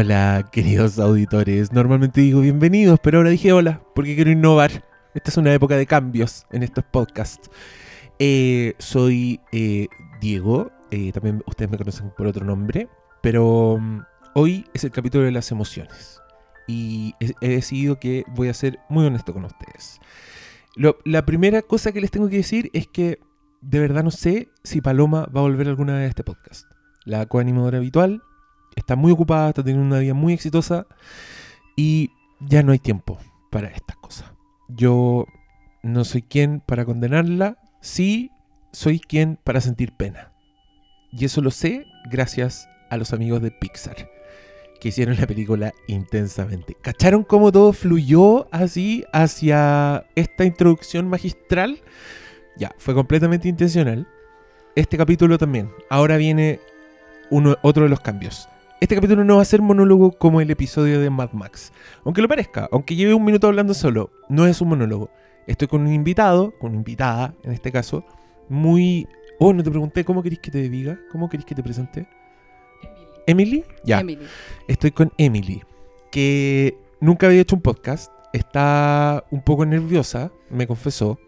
Hola, queridos auditores. Normalmente digo bienvenidos, pero ahora dije hola porque quiero innovar. Esta es una época de cambios en estos podcasts. Eh, soy eh, Diego, eh, también ustedes me conocen por otro nombre, pero mm, hoy es el capítulo de las emociones. Y he, decidido que voy a ser muy honesto con ustedes. La primera cosa que les tengo que decir es que de verdad no sé si Paloma va a volver alguna vez a este podcast. La coanimadora habitual está muy ocupada, está teniendo una vida muy exitosa y ya no hay tiempo para estas cosas. Yo no soy quien para condenarla, sí soy quien para sentir pena. Y eso lo sé gracias a los amigos de Pixar, que hicieron la película intensamente. ¿Cacharon cómo todo fluyó así hacia esta introducción magistral? Ya, fue completamente intencional. Este capítulo también. Ahora viene uno, otro de los cambios. Este capítulo no va a ser monólogo como el episodio de Mad Max. Aunque lo parezca, aunque lleve un minuto hablando solo, no es un monólogo. Estoy con un invitado, con una invitada en este caso, muy... Oh, no te pregunté, ¿cómo querés que te diga? ¿Cómo querés que te presente? ¿Emily? Ya. Emily. Estoy con Emily, que nunca había hecho un podcast. Está un poco nerviosa, me confesó.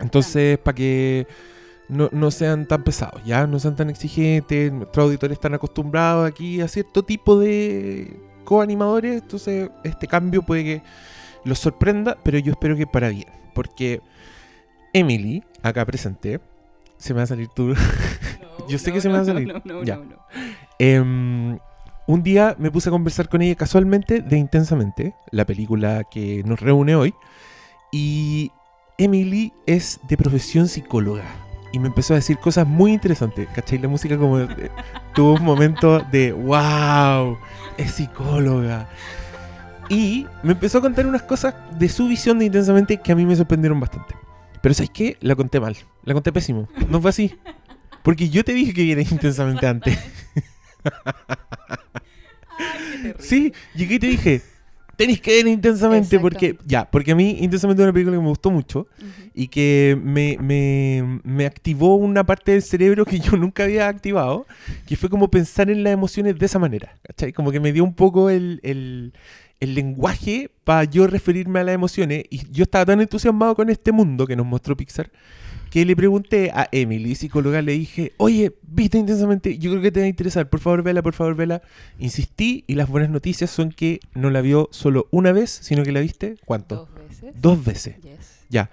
Entonces, para que no, no sean tan pesados, ¿ya? No sean tan exigentes. Nuestros auditores están acostumbrados aquí a cierto tipo de coanimadores. Entonces, este cambio puede que los sorprenda, pero yo espero que para bien. Porque Emily, acá presente, se me va a salir tu... Yo sé que se me va a salir. Ya. Em, un día me puse a conversar con ella casualmente de Intensamente, la película que nos reúne hoy. Y Emily es de profesión psicóloga. Y me empezó a decir cosas muy interesantes. ¿Cachai? La música como eh, tuvo un momento de wow, es psicóloga. Y me empezó a contar unas cosas de su visión de Intensamente que a mí me sorprendieron bastante. Pero ¿sabes qué? La conté mal. La conté pésimo. No fue así. Porque yo te dije que vieras Intensamente antes. Ay, qué terrible. Sí, llegué y te dije, tenéis que ver intensamente porque, ya, porque a mí intensamente es una película que me gustó mucho y que me, me, me activó una parte del cerebro que yo nunca había activado, que fue como pensar en las emociones de esa manera, ¿cachai? Como que me dio un poco el, el, el lenguaje para yo referirme a las emociones y yo estaba tan entusiasmado con este mundo que nos mostró Pixar que le pregunté a Emily, psicóloga, le dije, oye, viste intensamente, yo creo que te va a interesar, por favor vela, por favor vela. Insistí y las buenas noticias son que no la vio solo una vez, sino que la viste, ¿cuánto? Dos veces. Dos veces. Yes. Ya.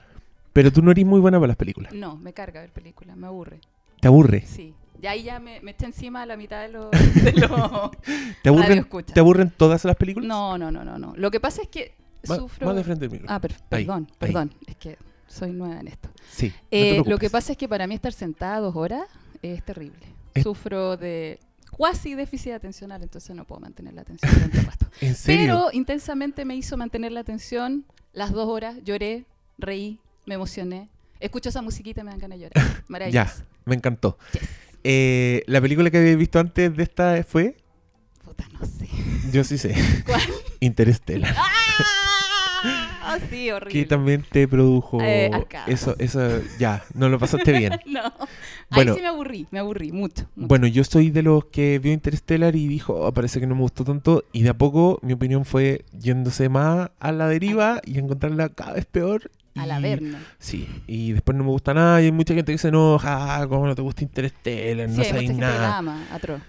Pero tú no eres muy buena para las películas. No, me carga ver películas, me aburre. ¿Te aburre? Sí. Y ahí ya me, me eché encima la mitad de los... de ¿Te aburren. ¿Te aburren todas las películas? No, no, no, no, no. Lo que pasa es que sufro... más de frente del micro. Ah, per- Ahí, perdón, ahí. perdón. Es que soy nueva en esto. sí. no te Eh, lo que pasa es que para mí estar sentada dos horas es terrible. Es- Sufro de cuasi déficit atencional, entonces no puedo mantener la atención tanto rato. ¿En serio? Pero intensamente me hizo mantener la atención las dos horas. Lloré, reí, me emocioné. Escucho esa musiquita y me dan ganas de llorar. ya, Maravilloso. me encantó. Yes. Eh, la película que había visto antes de esta fue, Puta, no sé. yo sí sé, ¿Cuál? Interstellar. Ah, sí, horrible. que también te produjo Eh, eso, eso, ya, no lo pasaste bien. No. Bueno. Ahí sí me aburrí, me aburrí mucho. mucho. Bueno, yo soy de los que vio Interstellar y dijo, "Oh, parece que no me gustó tanto. Y de a poco mi opinión fue yéndose más a la deriva y encontrarla cada vez peor. Y- Averno. Sí, y después no me gusta nada y hay mucha gente que se enoja, "Ah, ¿cómo no te gusta Interstellar? Sí, no la nada. ama, atroz.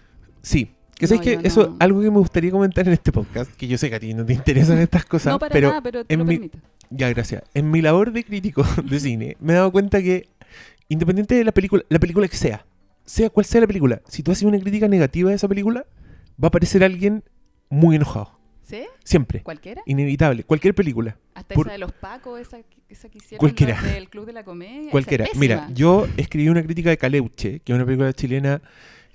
Sí, que No, que eso es no. algo que me gustaría comentar en este podcast, que yo sé que a ti no te interesan estas cosas, No para pero nada, pero te en lo mi- permito. ya, gracias. En mi labor de crítico de cine, me he dado cuenta que, independiente de la película, la película que sea, sea cual sea la película, si tú haces una crítica negativa de esa película, va a aparecer alguien muy enojado. ¿Sí? Siempre. ¿Cualquiera? Inevitable. Cualquier película. Hasta Por- esa de los Pacos, esa, esa que hicieron Cualquiera. los del Club de la Comedia. esa es Cualquiera. Mira, yo escribí una crítica de Caleuche, que es una película chilena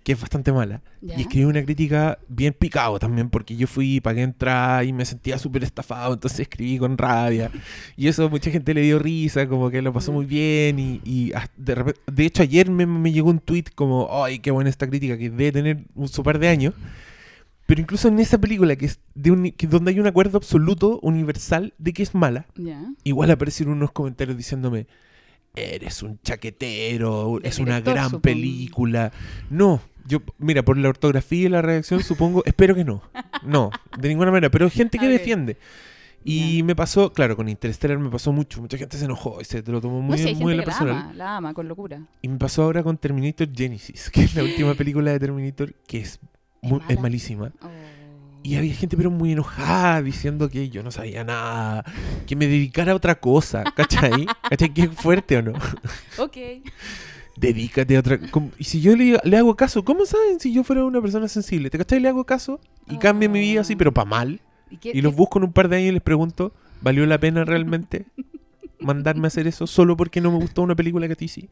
que es bastante mala. Ya. Y escribí una crítica bien picado también, porque yo fui, pagué entrar y me sentía súper estafado, entonces escribí con rabia. Y eso a mucha gente le dio risa, como que lo pasó muy bien. Y, y de, repente- de hecho, ayer me, me llegó un tweet como, ay, qué buena esta crítica, que debe tener un su par de años. Pero incluso en esa película, que es de un, que donde hay un acuerdo absoluto, universal, de que es mala, Ya. igual aparecieron unos comentarios diciéndome, eres un chaquetero, es una gran supongo. película. No, Yo, mira, por la ortografía y la redacción supongo, espero que no. No, de ninguna manera, pero hay gente que defiende. Y me pasó, claro, con Interstellar me pasó mucho. Mucha gente se enojó y se te lo tomó muy, no muy en la que la ama, la ama con locura. Y me pasó ahora con Terminator Genesis, que es la última película de Terminator que es, muy- es malísima. Oh. Y había gente pero muy enojada diciendo que yo no sabía nada, que me dedicara a otra cosa, ¿cachai? ¿Cachai? ¿Qué fuerte o no? Ok. Dedícate a otra... Y si yo le, le hago caso, ¿cómo saben si yo fuera una persona sensible? ¿Te cachai? Le hago caso y cambia mi vida así, pero para mal. ¿Y, qué- Y los qué- busco en un par de años y les pregunto, ¿valió la pena realmente mandarme a hacer eso solo porque no me gustó una película que a ti sí?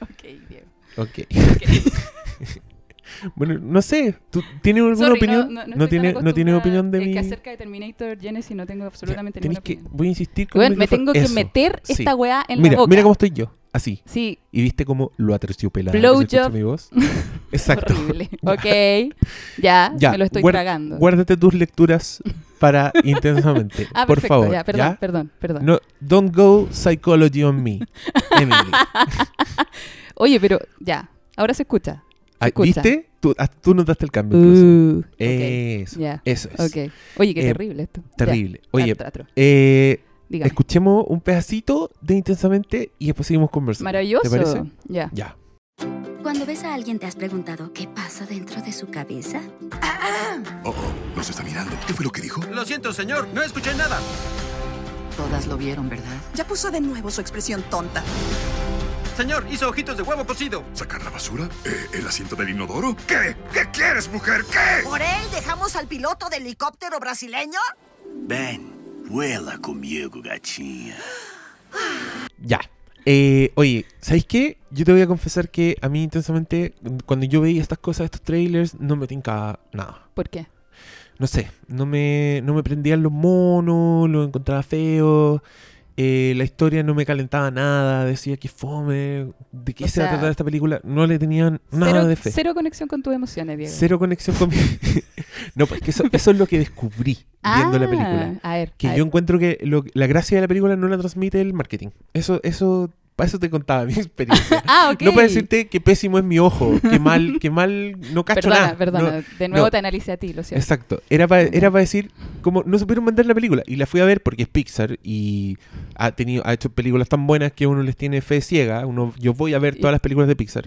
Ok, Diego. Ok. Ok. Bueno, no sé, ¿tú tienes alguna Sorry, opinión? No, no, No, estoy tan tiene, no tienes acostumbrada. opinión de Es mí. que acerca de Terminator Genesis no tengo absolutamente ninguna que, opinión. voy a insistir con me tengo que Eso. meter sí. esta weá en Mira, la boca. mira cómo estoy yo, así. Sí, ¿Y viste cómo lo aterciopelado Blow que se escucha job. mi voz? Exacto. horrible. ok, ya, Ya, me lo estoy tragando. Guárdate tus lecturas para intensamente. ah, por perfecto, favor. ya, perdón, ¿ya? perdón, perdón. No, don't go psychology on me, Emily. Oye, pero ya, ahora se escucha. Ah, escucha. ¿Viste? Tú, ah, tú notaste el cambio. Uh, ok, Eso, eso es. ok. Oye, qué Eh, terrible esto. Ya, Terrible. Oye, eh, Dígame. escuchemos un pedacito de Intensamente y después seguimos conversando. Maravilloso. ¿Te parece? Ya. Ya. Cuando ves a alguien te has preguntado qué pasa dentro de su cabeza. Oh, oh, nos está mirando. ¿Qué fue lo que dijo? Lo siento, señor, no escuché nada. Todas lo vieron, ¿verdad? Ya puso de nuevo su expresión tonta. Señor, hizo ojitos de huevo cocido. ¿Sacar la basura? Eh, ¿El asiento del inodoro? ¿Qué? ¿Qué quieres, mujer? ¿Qué? ¿Por él dejamos al piloto del helicóptero brasileño? Ven, vuela conmigo, gatinha. Ya. Eh, oye, ¿sabéis qué? Yo te voy a confesar que a mí intensamente, cuando yo veía estas cosas, estos trailers, no me tincaba nada. ¿Por qué? No sé, no me, no me prendían los monos, los encontraba feos, eh, la historia no me calentaba nada, decía que fome, de qué O se va a tratar esta película, no le tenían nada cero, de fe. cero conexión con tus emociones, Diego. Cero conexión con mi... no, pues que eso, eso es lo que descubrí viendo la película. Ah, A ver, Que a yo ver. encuentro que lo- la gracia de la película no la transmite el marketing. Eso, eso, para eso te contaba mi experiencia. Ah, ok. No para decirte que pésimo es mi ojo, que mal, que mal, no cacho Perdona, nada. perdona. No, de nuevo no. te analicé a ti, lo siento. Exacto. Era para era para decir, como no supieron vender la película. Y la fui a ver porque es Pixar y ha tenido, ha hecho películas tan buenas que uno les tiene fe ciega. Uno, yo voy a ver todas las películas de Pixar.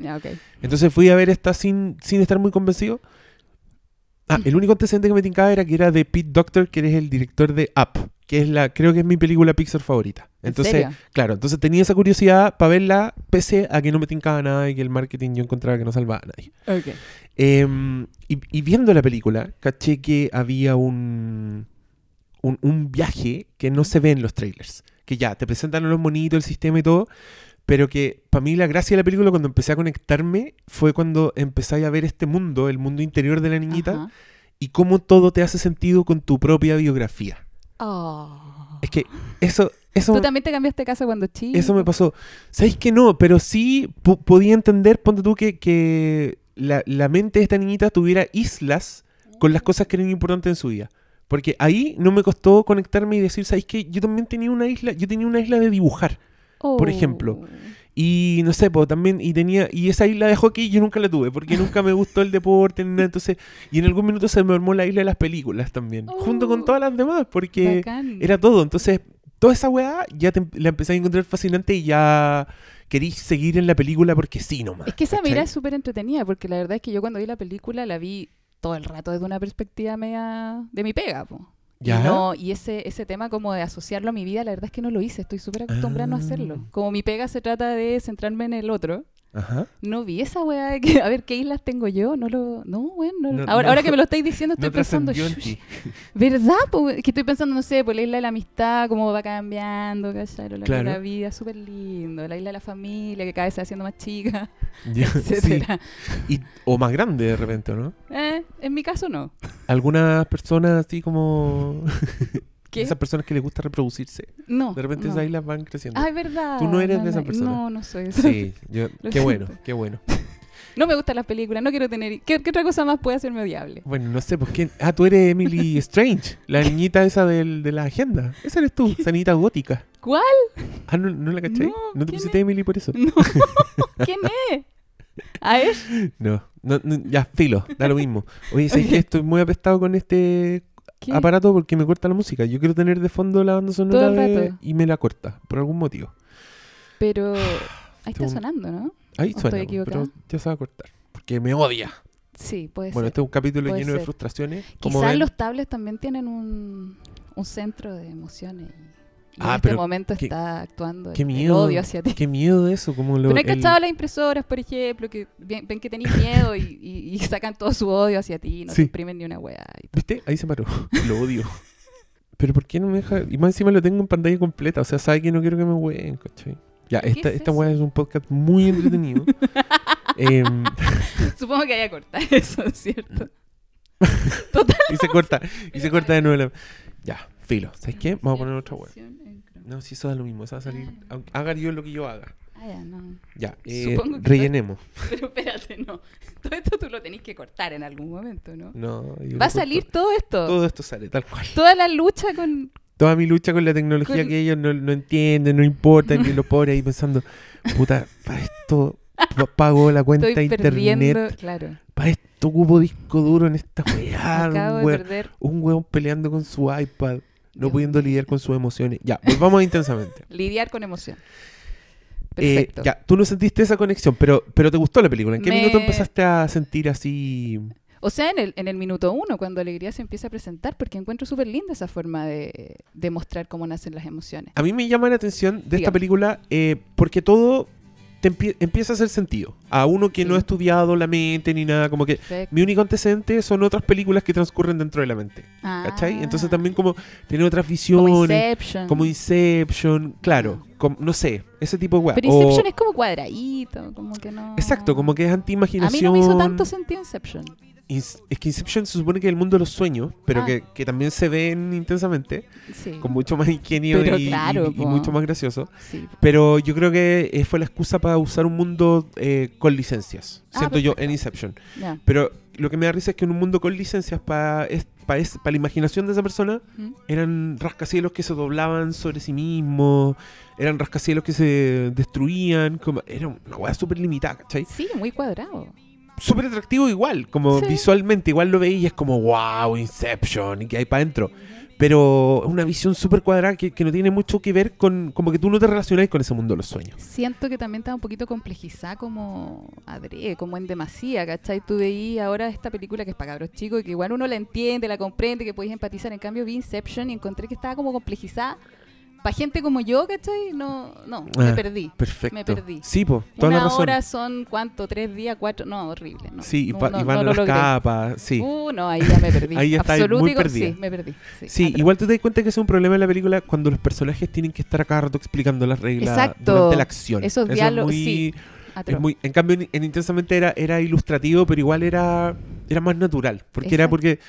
Entonces fui a ver esta sin, sin estar muy convencido. Ah, el único antecedente que me tincaba era que era de Pete Doctor, que eres el director de Up, que es la, creo que es mi película Pixar favorita. ¿En Entonces, serio? claro, entonces tenía esa curiosidad para verla, pese a que no me tincaba nada y que el marketing yo encontraba que no salvaba a nadie. Ok. Em, y, y viendo la película, caché que había un, un, un viaje que no se ve en los trailers. Que ya, te presentan a los monitos, el sistema y todo, pero que para mí la gracia de la película cuando empecé a conectarme fue cuando empecé a ver este mundo, el mundo interior de la niñita, Ajá. y cómo todo te hace sentido con tu propia biografía. Oh. Es que eso... eso ¿Tú también te cambiaste casa cuando chico? eso me pasó. ¿Sabéis que no? Pero sí po- podía entender, ponte tú, que, que la, la mente de esta niñita tuviera islas con las cosas que eran importantes en su vida. Porque ahí no me costó conectarme y decir, ¿sabéis que Yo también tenía una isla, yo tenía una isla de dibujar. Por ejemplo. Oh. Y no sé, pues también, y tenía, y esa isla de hockey yo nunca la tuve, porque nunca me gustó el deporte, nada, entonces, y en algún minuto se me armó la isla de las películas también, junto con Oh. todas las demás, porque Bacán. era todo. Entonces, toda esa weá ya te, la empecé a encontrar fascinante y ya querí seguir en la película porque sí nomás. Es que esa mira es súper entretenida, porque la verdad es que yo cuando vi la película la vi todo el rato desde una perspectiva media de mi pega, po. ¿Ya? Y, no, y ese, ese tema como de asociarlo a mi vida, la verdad es que no lo hice, estoy súper acostumbrada a no hacerlo. Ah. Como mi pega se trata de centrarme en el otro, Ajá. no vi esa weá de que, a ver, ¿qué islas tengo yo? No lo, no, No- ahora, no- ahora que me lo estáis diciendo estoy pensando. ¿verdad? que estoy pensando, no sé, por la isla de la amistad, cómo va cambiando, ¿cachai? De Claro. la vida, súper lindo, la isla de la familia, que cada vez se va haciendo más chica, Ya, sí. etcétera. Y- o más grande de repente, ¿no? Eh, en mi caso no. Algunas personas así como... ¿Qué? Esas personas que les gusta reproducirse. No. De repente no. esas islas van creciendo. Ah, es verdad. Tú no eres de no, esas personas. No, no soy. esa. Sí, yo, qué bueno, qué bueno. No me gustan las películas, no quiero tener... ¿Qué, qué otra cosa más puede hacerme odiable? Bueno, no sé, pues quién. Ah, tú eres Emily Strange, la niñita esa del, de la agenda. Esa eres tú, esa niñita gótica. ¿Cuál? Ah, ¿no, no la caché? No, ¿No te ¿quién pusiste Emily por eso? No. ¿Quién es? ¿A ver? No, No, no, ya, filo, da lo mismo. Oye, ¿sabes que Estoy muy apestado con este ¿Qué? aparato porque me corta la música. Yo quiero tener de fondo la banda sonora de- y me la corta, por algún motivo. Pero ahí está un- sonando, ¿no? Ahí ¿O suena, pero ya se va a cortar. Porque me odia. Sí, puede Bueno, ser. este es un capítulo Puede lleno de ser. frustraciones. Como Quizás ven. los tablets también tienen un, un centro de emociones. Y Ah, en este pero momento qué- está actuando Qué el- el miedo. odio hacia ti. Qué miedo eso. Como lo, ¿Tú no has el- cachado las impresoras, por ejemplo, que ven, ven que tenéis miedo y, y- y sacan todo su odio hacia ti, no Sí. te imprimen ni una weá. y. ¿Viste? Ahí se paró. Lo odio. Pero ¿por qué no me deja? Y más encima lo tengo en pantalla completa. O sea, sabe que no quiero que me hueen, ¿cachai? Ya, ¿Qué esta, es esta weá es un podcast muy entretenido. Em, Supongo que haya cortado eso, ¿cierto? y se corta. Y se corta de nuevo. la- Ya, filo. ¿Sabes qué? Vamos a poner otra weá. No, si eso da lo mismo. Eso va a salir. aunque Haga yo lo que yo haga. Ah, ya, no. Ya, eh, rellenemos. Pero espérate, no. Todo esto tú lo tenés que cortar en algún momento, ¿no? No, Va a salir todo esto. Todo esto sale tal cual. Toda la lucha con... Toda mi lucha con la tecnología Con- que ellos no, no entienden, no importa, ni los pobres ahí pensando, puta, para esto pa- pago la cuenta Estoy internet, perdiendo... Claro. para esto ocupo disco duro en esta weá. Un, weón- perder... un weón peleando con su iPad, no Dios pudiendo lidiar con sus emociones. Ya, volvamos intensamente. Lidiar con emoción. Eh, Perfecto. ya, tú no sentiste esa conexión, pero, pero te gustó la película. ¿En qué Me- minuto empezaste a sentir así? O sea, en el, en el minuto uno, cuando Alegría se empieza a presentar, porque encuentro súper linda esa forma de, de mostrar cómo nacen las emociones. A mí me llama la atención de esta película eh, porque todo te empie- empieza a hacer sentido. A uno que Sí. no ha estudiado la mente ni nada, como que Perfecto. mi único antecedente son otras películas que transcurren dentro de la mente. ¿Cachai? Entonces Ah, también como tiene otras Como visiones, Inception. como Inception, claro, como- no sé, ese tipo de weá. Pero O- Inception es como cuadradito, como que no... Exacto, como que es A anti-imaginación. mí no me hizo tanto sentido Inception. Es que Inception se supone que es el mundo de los sueños, pero Ah. que, que también se ven intensamente, Sí. con mucho más ingenio y, claro, mucho más gracioso. sí. Pero yo creo que eh, fue la excusa para usar un mundo eh, con licencias. Ah, Siento yo en Inception. Pero lo que me da risa es que en un mundo con licencias, para la imaginación de esa persona, ¿Mm? eran rascacielos que se doblaban sobre sí mismos, eran rascacielos que se destruían. Como, era una weá súper limitada, ¿cachai? Sí, muy cuadrado. Súper atractivo igual, como Sí. visualmente, igual lo veías y es como, wow, Inception, y que hay para adentro. Pero es una visión súper cuadrada que, que no tiene mucho que ver con, como que tú no te relacionas con ese mundo de los sueños. Siento que también está un poquito complejizada como adrede, como en demasía, ¿cachai? Tú veí ahora esta película que es para cabros chicos y que igual uno la entiende, la comprende, que podéis empatizar. En cambio vi Inception y encontré que estaba como complejizada. Para gente como yo, ¿cachai? No, no, me Ah, perdí. Perfecto. Me perdí. Sí, po, toda Una la razón. hora son, ¿cuánto? ¿Tres días? ¿Cuatro? No, horrible. No, sí, y, no, y van las capas, sí. Uh, no, ahí ya me perdí. Ahí ya está muy perdida. Sí, me perdí. Sí, igual tú te das cuenta que es un problema en la película cuando los personajes tienen que estar a cada rato explicando las reglas Exacto. durante la acción. Esos Eso es diálogos, muy- sí. es muy- en cambio, en, en Intensamente era, era ilustrativo, pero igual era, era más natural. Porque era porque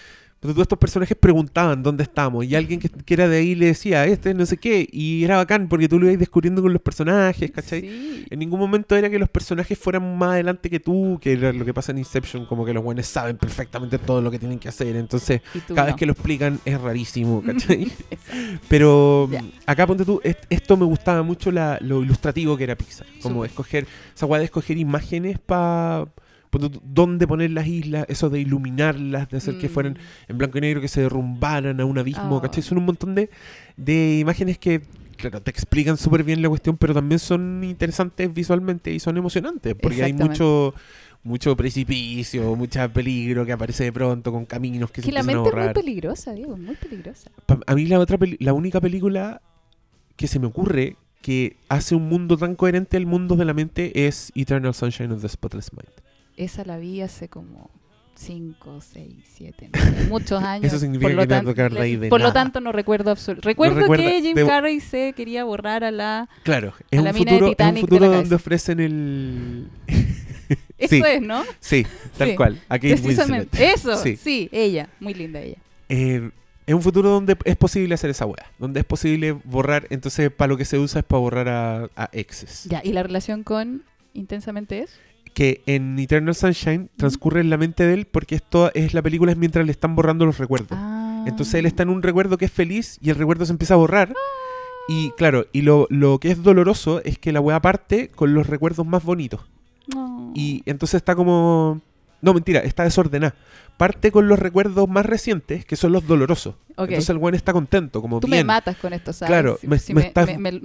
porque todos estos personajes preguntaban dónde estamos y alguien que, que era de ahí le decía, este es no sé qué, y era bacán porque tú lo ibas descubriendo con los personajes, ¿cachai? Sí. En ningún momento era que los personajes fueran más adelante que tú, que era lo que pasa en Inception, como que los buenos saben perfectamente todo lo que tienen que hacer. Entonces, cada no. vez que lo explican es rarísimo, ¿cachai? Pero mm, acá ponte tú, est- esto me gustaba mucho la- lo ilustrativo que era Pixar. Como escoger, esa weá de escoger imágenes para dónde poner las islas, eso de iluminarlas, de hacer que Mm. fueran en blanco y negro, que se derrumbaran a un abismo, Oh. ¿cachai? Son un montón de, de imágenes que, claro, te explican súper bien la cuestión, pero también son interesantes visualmente y son emocionantes, porque hay mucho mucho precipicio, mucho peligro que aparece de pronto con caminos que, Que se la empiezan a mente es muy peligrosa, Diego, muy peligrosa. A mí la otra la única película que se me ocurre que hace un mundo tan coherente al mundo de la mente es Eternal Sunshine of the Spotless Mind. Esa la vi hace como 5, 6, 7, muchos años. Eso significa por lo que no tanto, acordáis de Por lo tanto, no recuerdo absolutamente. Recuerdo recuerda- que Jim de- Carrey se quería borrar a la... Claro, es A un la mina de futuro, es un de futuro la donde ofrecen el... Eso Sí. es, ¿no? Sí, tal Sí, cual. a Kate Precisamente. Eso, Sí. sí. ella. Muy linda ella. Eh, es un futuro donde es posible hacer esa weá, donde es posible borrar, entonces para lo que se usa es para borrar a, a exes. Ya, ¿y la relación con Intensamente es? Que en Eternal Sunshine transcurre en la mente de él porque esto es la película es mientras le están borrando los recuerdos. Ah. Entonces él está en un recuerdo que es feliz y el recuerdo se empieza a borrar. Y claro, y lo, lo que es doloroso es que la weá parte con los recuerdos más bonitos. Y entonces está como No, mentira, está desordenada. Parte con los recuerdos más recientes, que son los dolorosos. Entonces el weón está contento, como Tú bien. me matas con esto, ¿sabes? Claro, Si- me- si me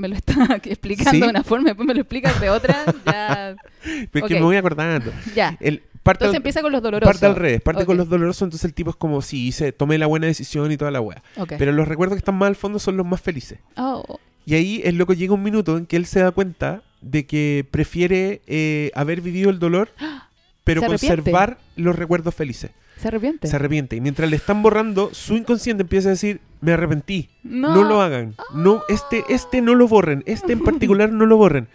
lo está explicando ¿Sí? de una forma, después me lo explicas de otra, ya. Pero es que ok. me voy acordando. ya. El, parte Entonces al- empieza con los dolorosos. Parte al revés, parte con los dolorosos, entonces el tipo es como, sí, hice, tomé la buena decisión y toda la wea. Ok. Pero los recuerdos que están más al fondo son los más felices. Oh, Y ahí el loco llega un minuto en que él se da cuenta de que prefiere eh, haber vivido el dolor, pero Se conservar los recuerdos felices. ¿Se arrepiente? Se arrepiente. Y mientras le están borrando, su inconsciente empieza a decir, me arrepentí. no. No, lo hagan. No, este, este no lo borren. Este en particular no lo borren.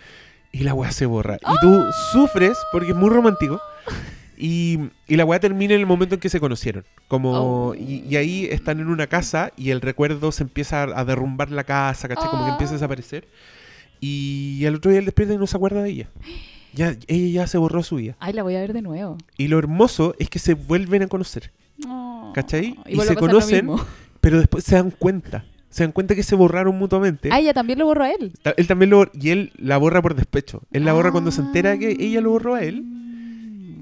Y la weá se borra. Y tú sufres porque es muy romántico. Y, y la weá termina en el momento en que se conocieron. Como, Oh. y, y ahí están en una casa y el recuerdo se empieza a, a derrumbar la casa, ¿cachai? Como que empieza a Oh. desaparecer. Y al otro día él despierta y no se acuerda de ella. Ya, ella ya se borró su vida. Ay, la voy a ver de nuevo. Y lo hermoso es que se vuelven a conocer. Oh. ¿Cachai? Y, se a conocen. Pero después se dan cuenta. Se dan cuenta que se borraron mutuamente. Ah, ella también lo borró a él. Ta- Él también lo y él la borra por despecho. Él la borra cuando se entera que ella lo borró a él.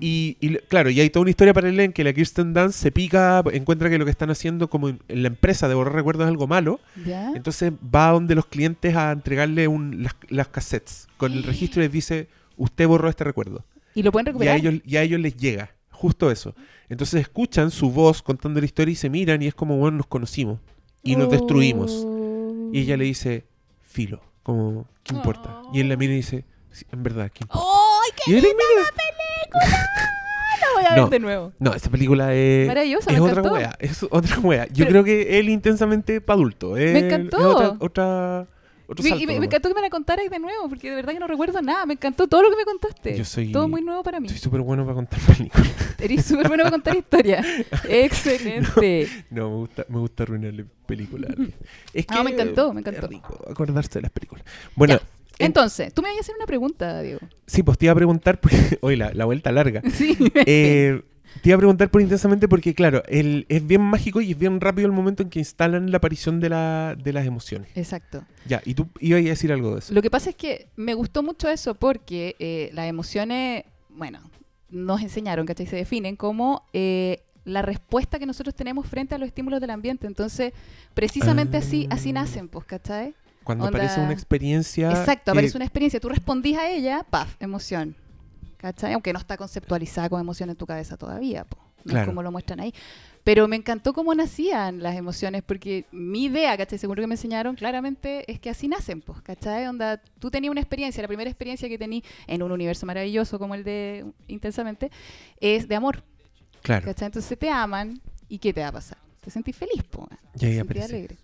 Y, claro, y hay toda una historia paralela en que la Kirsten Dunst se pica, encuentra que lo que están haciendo como en la empresa de borrar recuerdos es algo malo. ¿Ya? Entonces va donde los clientes a entregarle un, las, las cassettes con el registro y les dice, usted borró este recuerdo. ¿Y lo pueden Y a, recuperar? ellos, y a ellos les llega, justo eso. Entonces escuchan su voz contando la historia y se miran y es como, bueno, nos conocimos y nos destruimos. Y ella le dice, filo, como, ¿qué importa? Y él la mira y dice, "Sí, en verdad, ¿qué importa? ¡Ay, qué Y él linda mira. la película! La voy a ver No. de nuevo. No, esta película es, Maravillosa, es me otra encantó. wea, es otra wea. Yo Pero- creo que él intensamente para adulto. es- encantó. Es otra, otra, otro Y- salto y me, encantó que me la contaras de nuevo, porque de verdad que no recuerdo nada. Me encantó todo lo que me contaste. Yo soy- Todo muy nuevo para mí. Soy súper bueno para contar películas. Eres súper bueno para contar historias. Excelente. No, me gusta, me gusta arruinarle películas. Es No, me encantó, me encantó. Es rico acordarse de las películas. Bueno, Ya. Entonces, tú me ibas a hacer una pregunta, Diego. sí, pues te iba a preguntar, porque, oye, la, la vuelta larga. Sí. Eh, te iba a preguntar por intensamente porque, claro, el, es bien mágico y es bien rápido el momento en que instalan la aparición de, la, de las emociones. Exacto. Ya, y tú ibas a decir algo de eso. Lo que pasa es que me gustó mucho eso porque eh, las emociones, bueno, nos enseñaron, ¿cachai? Se definen como eh, la respuesta que nosotros tenemos frente a los estímulos del ambiente. Entonces, precisamente así, así Ah. nacen, pues, ¿cachai? Cuando onda- aparece una experiencia. Exacto, que- aparece una experiencia, tú respondís a ella, paf, emoción. ¿Cachai? Aunque no está conceptualizada como emoción en tu cabeza todavía, po. No es Claro. como lo muestran ahí. Pero me encantó cómo nacían las emociones, porque mi idea, ¿cachai? Seguro que me enseñaron claramente, es que así nacen, pues, ¿cachai? Onda, tú tenías una experiencia, la primera experiencia que tenías en un universo maravilloso como el de Intensamente, es de amor, Claro. ¿cachai? Entonces te aman, ¿y qué te va a pasar? Te sentís feliz, pues. Ahí Te sentís alegre.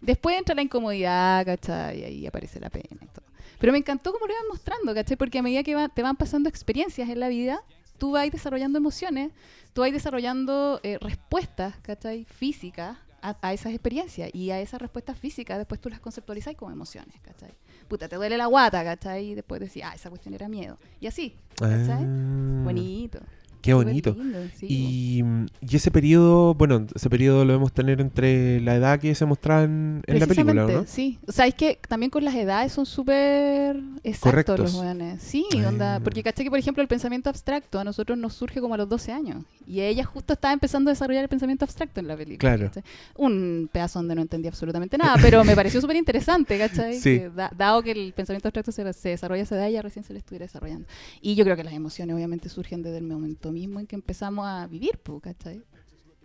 Después entra la incomodidad, ¿cachai? Y ahí aparece la pena todo. Pero me encantó cómo lo iban mostrando, ¿cachai? Porque a medida que va- te van pasando experiencias en la vida, tú vas desarrollando emociones, tú vas desarrollando eh, respuestas, ¿cachai? Físicas a, a esas experiencias. Y a esas respuestas físicas después tú las conceptualizas como emociones, ¿cachai? Puta, te duele la guata, ¿cachai? Y después decís, ah, esa cuestión era miedo. Y así, ¿cachai? Ah, Bonito. Qué bonito. lindo, sí, Y, y ese periodo, bueno, ese periodo lo debemos tener entre la edad que se mostraba en, en la película, ¿o Precisamente, ¿no? Sí, o sea, es que también con las edades son súper exactos Correctos. los weones. Sí, Ah. onda, porque caché que, por ejemplo, el pensamiento abstracto a nosotros nos surge como a los 12 años. Y ella justo estaba empezando a desarrollar el pensamiento abstracto en la película. Claro. Un pedazo donde no entendía absolutamente nada, pero me pareció súper interesante, ¿cachai? Sí. Que da- dado que el pensamiento abstracto se, se desarrolla a esa edad, ella recién se lo estuviera desarrollando. Y yo creo que las emociones obviamente surgen desde el momento mismo en que empezamos a vivir, ¿cachai?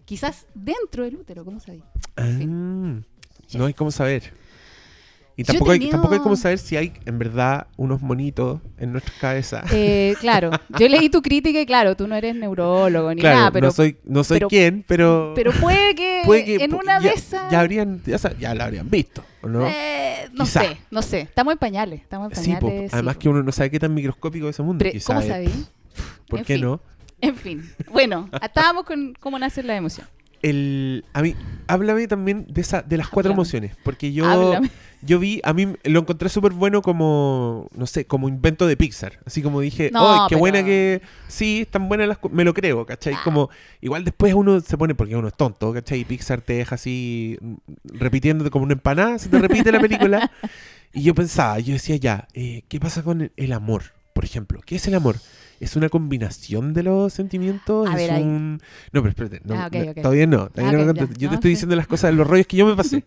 Quizás dentro del útero, ¿cómo sabéis? Ah, no hay cómo saber. Y tampoco, hay, tampoco hay cómo saber si hay en verdad unos monitos en nuestras cabezas. Eh, claro, yo leí tu crítica y claro, tú no eres neurólogo ni claro, nada, pero, no soy, no soy pero- quien, pero, pero puede que, puede que en una ya, de esas... ya habrían, ya, ya la habrían visto, ¿o no? Eh, no Quizá. sé, no sé. Estamos en pañales, estamos en sí, po, sí, además que uno no sabe qué tan microscópico es ese mundo. Pre- quizá, ¿Cómo? ¿Por En qué fin. no? En fin, bueno, estábamos con cómo nace la emoción. El, a mí, háblame también de esa, de las cuatro Háblame. emociones, porque yo, Háblame. yo vi, a mí lo encontré súper bueno como, no sé, como invento de Pixar. Así como dije, No, ¡ay, qué pero- buena que, sí, están buenas las, me lo creo, ¿cachai? Ah. Como, igual después uno se pone, porque uno es tonto, ¿cachai? Y Pixar te deja así, mm, repitiéndote como una empanada, se te repite la película. Y yo pensaba, yo decía ya, eh, ¿qué pasa con el, el amor, por ejemplo? ¿Qué es el amor? Es una combinación de los sentimientos. A es ver, ahí. un... No, pero espérate. No, Ah, no. Todavía no. todavía Ah, no. Yo te estoy diciendo las cosas, los rollos que yo me pasé.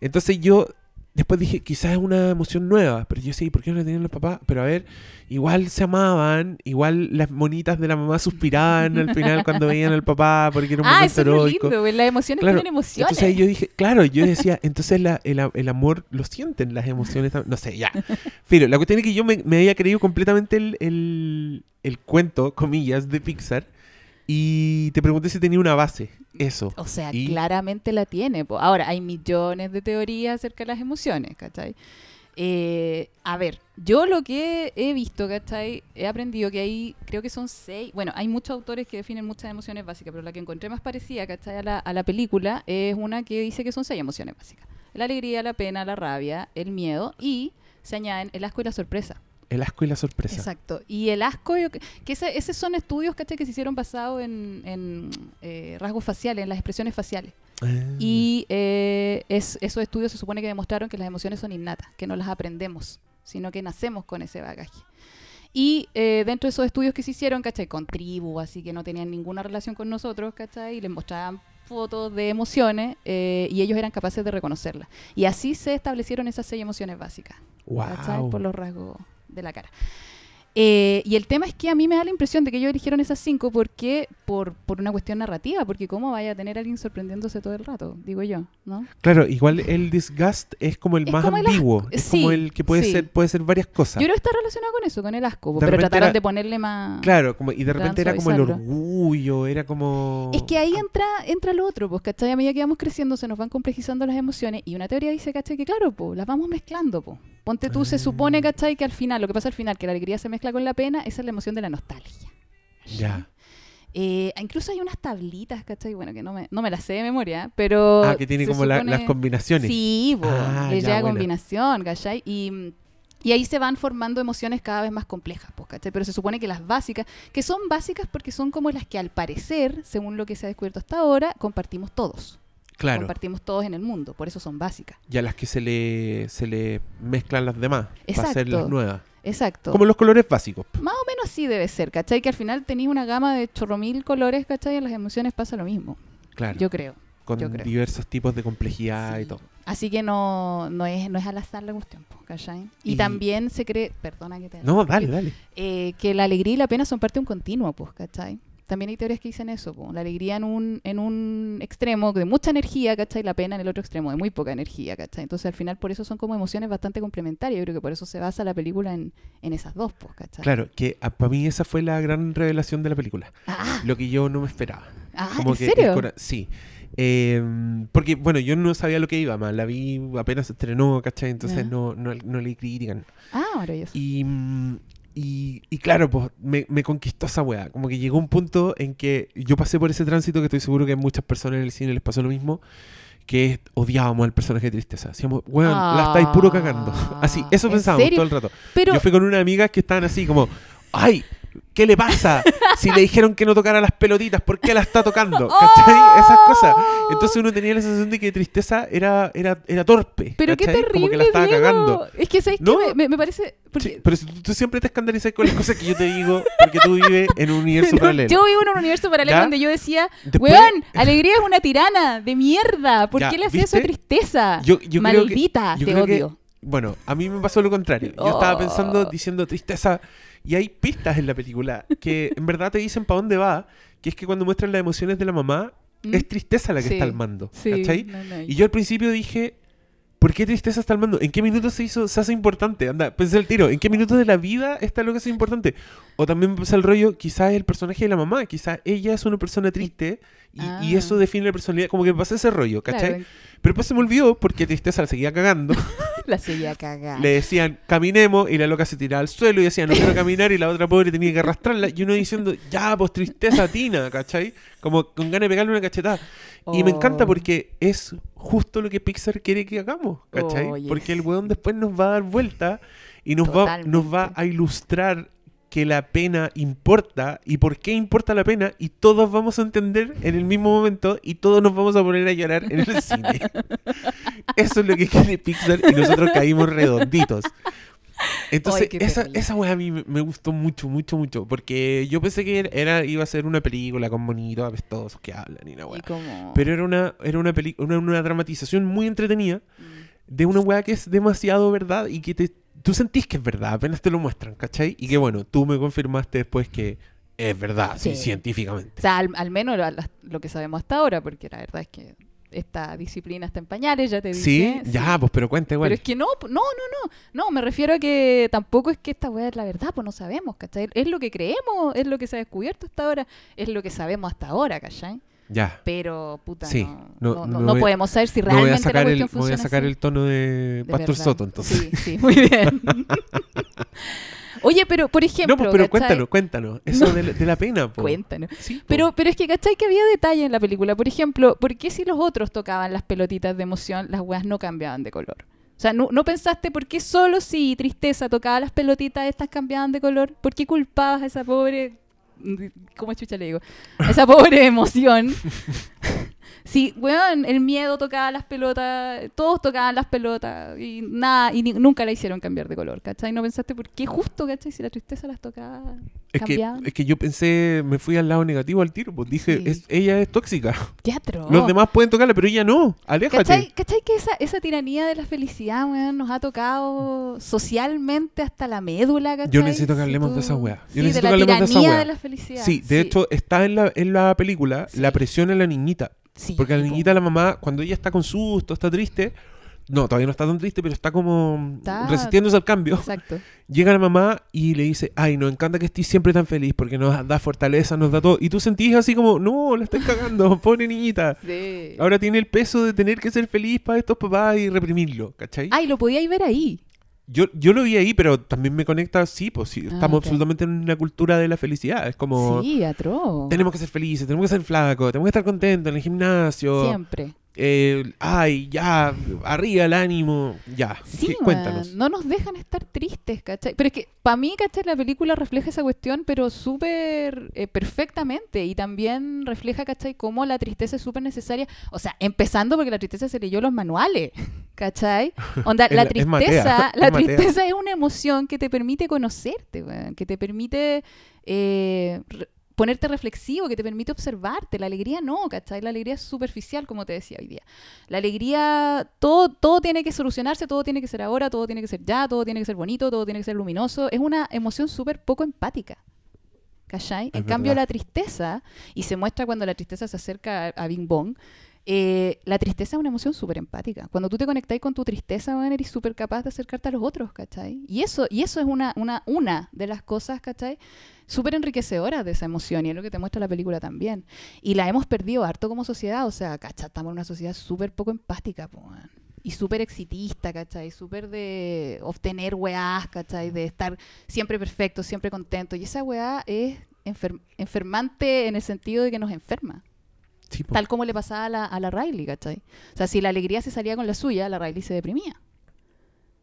Entonces yo después dije, quizás es una emoción nueva, pero yo sí, ¿por qué no la tenían los papás? Pero a ver, igual se amaban, igual las monitas de la mamá suspiraban al final cuando veían al papá porque era un Ah, momento heroico. lindo, pues, las emociones Claro, tienen emociones. Entonces yo dije, claro, yo decía, entonces la- el, el amor lo sienten las emociones, no sé, ya. Pero la cuestión es que yo me, me había creído completamente el, el, el cuento, comillas, de Pixar y te pregunté si tenía una base, eso. O sea, Y- claramente la tiene. Ahora, hay millones de teorías acerca de las emociones, ¿cachai? Eh, a ver, yo lo que he visto, ¿cachai? He aprendido que hay, creo que son seis, bueno, hay muchos autores que definen muchas emociones básicas, pero la que encontré más parecida, ¿cachai? A la, a la película es una que dice que son seis emociones básicas. La alegría, la pena, la rabia, el miedo y se añaden el asco y la sorpresa. El asco y la sorpresa. Exacto. Y el asco, que ese- esos son estudios, ¿cachai? Que se hicieron basados en, en, eh, rasgos faciales, en las expresiones faciales. Ah. Y eh, es, esos estudios se supone que demostraron que las emociones son innatas, que no las aprendemos, sino que nacemos con ese bagaje. Y eh, dentro de esos estudios que se hicieron, ¿cachai? Con tribu, así que no tenían ninguna relación con nosotros, ¿cachai? Y les mostraban fotos de emociones eh, y ellos eran capaces de reconocerlas. Y así se establecieron esas seis emociones básicas. ¿cachai? Wow. Por los rasgos de la cara. Eh, y el tema es que a mí me da la impresión de que ellos eligieron esas cinco porque por, por una cuestión narrativa, porque cómo vaya a tener a alguien sorprendiéndose todo el rato, digo yo, ¿no? Claro, igual el disgust es como el Es más como ambiguo. Es Sí, como el que puede sí. ser puede ser varias cosas. Yo creo que está relacionado con eso, con el asco, De pero trataron era- de ponerle más... Claro, como, y de repente era como el orgullo, era como... Es que ahí entra, entra lo otro, pues, ¿cachai? A medida que vamos creciendo se nos van complejizando las emociones y una teoría dice, ¿cachai? Que claro, pues, las vamos mezclando, pues. Ponte tú, se Ah. supone, ¿cachai? Que al final, lo que pasa al final, que la alegría se mezcla con la pena, esa es la emoción de la nostalgia. Ya. Eh, incluso hay unas tablitas, ¿cachai? Bueno, que no me, no me las sé de memoria, pero... Ah, que tiene como la- las combinaciones. Sí, po, Ah, ya, combinación, ¿cachai? Y, y ahí se van formando emociones cada vez más complejas, pues, ¿cachai? Pero se supone que las básicas, que son básicas porque son como las que al parecer, según lo que se ha descubierto hasta ahora, compartimos todos. Claro. Compartimos todos en el mundo, por eso son básicas. Y a las que se le, se le mezclan las demás para hacer las nuevas. Exacto. Como los colores básicos. Más o menos así debe ser, ¿cachai? Que al final tenéis una gama de chorromil colores, ¿cachai? Y en las emociones pasa lo mismo, Claro. yo creo. con yo creo. diversos tipos de complejidad y Sí. todo. Así que no, no, es, no es al azar la cuestión, ¿cachai? Y, Y- también se cree, perdona que te... No, dale, dale. eh, que la alegría y la pena son parte de un continuo, pues, ¿cachai? También hay teorías que dicen eso, po, la alegría en un, en un extremo de mucha energía, ¿cachai? La pena en el otro extremo de muy poca energía, ¿cachai? Entonces al final por eso son como emociones bastante complementarias, yo creo que por eso se basa la película en, en esas dos, pues, ¿cachai? Claro, que para mí esa fue la gran revelación de la película. Ah, Lo que yo no me esperaba. ah, Como ¿en que serio? sí. Eh, porque, bueno, yo no sabía lo que iba, más la vi apenas se estrenó, ¿cachai? Entonces no, no, no le critican. Ah, maravilloso. Y, mm, y, y claro, pues me, me conquistó esa weá. Como que llegó un punto en que yo pasé por ese tránsito que estoy seguro que a muchas personas en el cine les pasó lo mismo. Que es- odiábamos al personaje de tristeza. Decíamos, weón, la estáis puro cagando. Así, eso Ah, ¿en pensábamos serio? todo el rato. Pero, Yo fui con una amiga que estaban así como, ¡ay! ¿Qué le pasa? Si le dijeron que no tocara las pelotitas, ¿por qué la está tocando? ¿Cachai? Esas cosas. Entonces uno tenía la sensación de que tristeza era, era, era torpe. pero qué terrible, Como que la estaba Diego. cagando. Es que, ¿sabes qué? No. Me, me- me parece... porque- Sí, pero si tú, tú siempre te escandalizas con las cosas que yo te digo porque tú vives en un universo No, paralelo. Yo vivo en un universo paralelo ¿Ya? donde yo decía, Después- weón, alegría es una tirana de mierda. ¿Por Ya, qué le hacía eso a tristeza? Yo- yo creo que- Maldita, yo te creo que- odio. Bueno, a mí me pasó lo contrario. Yo estaba Oh. pensando, diciendo tristeza, y hay pistas en la película que en verdad te dicen para dónde va, que es que cuando muestran las emociones de la mamá, ¿Mm? es tristeza la que Sí, está al mando. Sí, ¿Cachai? no, no, Y yo al principio dije, ¿por qué tristeza está al mando? ¿En qué minuto se hizo, se hace importante? Anda, pensé el tiro, ¿en qué minuto de la vida está lo que es importante? O también me pasa el rollo, quizás el personaje de la mamá, quizás ella es una persona triste y, y Ah. eso define la personalidad, como que me pasa ese rollo, ¿cachai? Claro, Pero después se me olvidó porque tristeza la seguía cagando. la seguía cagada. Le decían, caminemos, y la loca se tiraba al suelo y decía, no quiero caminar, y la otra pobre tenía que arrastrarla. Y uno diciendo, ya, pues tristeza, Tina, ¿cachai? Como con ganas de pegarle una cachetada. Y me encanta Oh. porque es justo lo que Pixar quiere que hagamos, ¿cachai? Oh, yes. Porque el weón después nos va a dar vuelta y nos va, nos va a ilustrar que la pena importa y por qué importa la pena y todos vamos a entender en el mismo momento y todos nos vamos a poner a llorar en el cine. Eso es lo que quiere Pixar y nosotros caímos redonditos. Entonces, Ay, esa, esa weá a mí me, gustó mucho, mucho, mucho. Porque yo pensé que era, iba a ser una película con monitos apestosos que hablan y una Y como... Pero era una, era una, una, una dramatización muy entretenida Mm. de una weá que es demasiado verdad y que te, tú sentís que es verdad, apenas te lo muestran, ¿cachai? Y que bueno, tú me confirmaste después que es verdad, sí, Sí. científicamente. O sea, al, al menos lo, lo que sabemos hasta ahora, porque la verdad es que esta disciplina está en pañales, ya te dije. Sí, ya, pues, pero cuenta igual. Pero es que no, no, no, no. No, me refiero a que tampoco es que esta weá es la verdad, pues no sabemos, ¿cachai? Es lo que creemos, es lo que se ha descubierto hasta ahora, es lo que sabemos hasta ahora, ¿cachai? Ya. Pero, puta, Sí, no, no- no, no no- no voy- podemos saber si Me realmente voy a la el, me voy a funciona sacar así. el tono de, De Pastor verdad. Soto, entonces. Sí, sí, muy bien. Oye, pero por ejemplo, no, pues, pero ¿cachai? cuéntanos, cuéntanos. Eso de, la- de la pena, po. Cuéntanos. Sí, po. Pero, pero es que, ¿cachai? Que había detalle en la película. Por ejemplo, ¿por qué si los otros tocaban las pelotitas de emoción, las weas no cambiaban de color? O sea, ¿no, no pensaste por qué solo si tristeza tocaba las pelotitas estas cambiaban de color? ¿Por qué culpabas a esa pobre... ¿Cómo chucha le digo? Esa pobre emoción. Sí, weón, el miedo tocaba las pelotas, todos tocaban las pelotas y nada, y ni- nunca la hicieron cambiar de color, ¿cachai? ¿No pensaste por qué justo, ¿cachai? Si la tristeza las tocaba, es, que, es que yo pensé, me fui al lado negativo al tiro, pues dije, Sí. es, ella es tóxica. Teatro. Los demás pueden tocarla, pero ella no. Aléjate. ¿Cachai, ¿Cachai que esa, esa tiranía de la felicidad, weón, nos ha tocado socialmente hasta la médula, ¿cachai? Yo necesito que Si hablemos tú- de esa wea. Yo Sí, necesito de la que hablemos de esa tiranía wea. de la felicidad. Sí, de hecho, está en la, en la película la presión en la niñita. Sí, Porque a la niñita, la mamá, cuando ella está con susto, está triste, no, todavía no está tan triste, pero está como Está- resistiéndose al cambio. Exacto. Llega la mamá y le dice, ay, nos encanta que estés siempre tan feliz porque nos da fortaleza, nos da todo. Y tú sentís así como, no, la estás cagando, pobre niñita. Sí. Ahora tiene el peso de tener que ser feliz para estos papás y reprimirlo, ¿cachai? Ay, lo podíais ver ahí. Yo, yo lo vi ahí, pero también me conecta, sí, pues sí, Ah, estamos absolutamente en una cultura de la felicidad. Es como, Sí, atroz. tenemos que ser felices, tenemos que ser flacos, tenemos que estar contentos en el gimnasio. Siempre. Eh, ay, ya, arriba el ánimo, ya. Sí, ¿Qué- weón, cuéntanos. no nos dejan estar tristes, ¿cachai? Pero es que para mí, ¿cachai? La película refleja esa cuestión, pero súper eh, perfectamente. Y también refleja, ¿cachai? Cómo la tristeza es súper necesaria. O sea, empezando porque la tristeza se leyó los manuales, ¿cachai? Onda, la tristeza, es la tristeza es una emoción que te permite conocerte, que te permite eh, ponerte reflexivo, que te permite observarte. La alegría no, ¿cachai? La alegría es superficial, como te decía hoy día. La alegría, todo, todo tiene que solucionarse, todo tiene que ser ahora, todo tiene que ser ya, todo tiene que ser bonito, todo tiene que ser luminoso. Es una emoción súper poco empática. ¿Cachai? en cambio, la tristeza, y se muestra cuando la tristeza se acerca a, a Bing Bong, eh, la tristeza es una emoción súper empática. Cuando tú te conectáis con tu tristeza, eres súper capaz de acercarte a los otros, ¿cachai? Y eso, y eso es una, una, una de las cosas, ¿cachai? Súper enriquecedoras de esa emoción, y es lo que te muestra la película también. Y la hemos perdido harto como sociedad, o sea, ¿cachai? Estamos en una sociedad súper poco empática, weón. Y súper exitista, ¿cachai? Súper de obtener weás, ¿cachai? De estar siempre perfecto, siempre contento. Y esa weá es enfer- enfermante en el sentido de que nos enferma. Sí. Tal como le pasaba a la, a la Riley, ¿cachai? O sea, si la alegría se salía con la suya, la Riley se deprimía.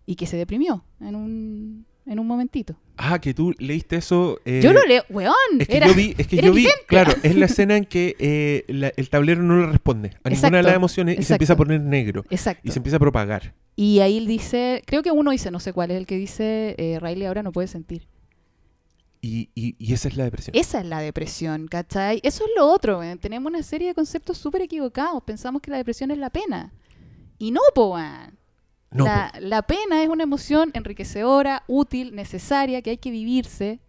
Y que se deprimió en un, en un momentito. Ah, que tú leíste eso. eh, yo lo leo, weón. Es que era- yo vi, es que yo vi, claro, es la escena en que eh, la- el tablero no le responde a ninguna de las emociones y se empieza a poner negro Exacto. y se empieza a propagar. Y ahí él dice, creo que uno dice, no sé cuál es el que dice, eh, Riley ahora no puede sentir. Y, y- y esa es la depresión. Esa es la depresión, ¿cachai? Eso es lo otro, weón. Tenemos una serie de conceptos súper equivocados. Pensamos que la depresión es la pena. Y no, po. No, la, po. la pena es una emoción enriquecedora, útil, necesaria, que hay que vivirse.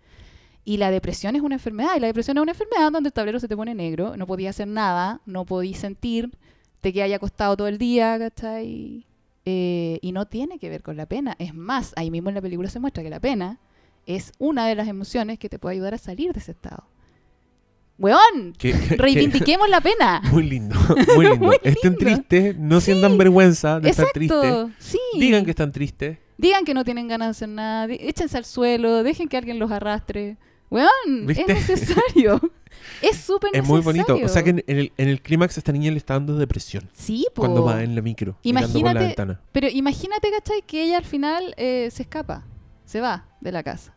Y la depresión es una enfermedad. Y la depresión es una enfermedad donde el tablero se te pone negro, no podías hacer nada, no podías sentir, te quedas acostado todo el día, ¿cachai? Eh, y no tiene que ver con la pena. Es más, ahí mismo en la película se muestra que la pena es una de las emociones que te puede ayudar a salir de ese estado. ¡Weón! Que- que- Reivindiquemos la pena. Muy lindo, muy lindo. Muy Estén tristes, no Sí, sientan vergüenza de estar tristes. Sí. Digan que están tristes. Digan que no tienen ganas de hacer nada, échense al suelo, dejen que alguien los arrastre. Weón, ¿Viste? es necesario. es súper Es necesario. muy bonito. O sea que en el, en el clímax esta niña le está dando depresión Sí, po. cuando va en la micro, mirando por la Imagínate- ventana. Pero imagínate, ¿cachai? Que ella al final eh, se escapa, se va de la casa.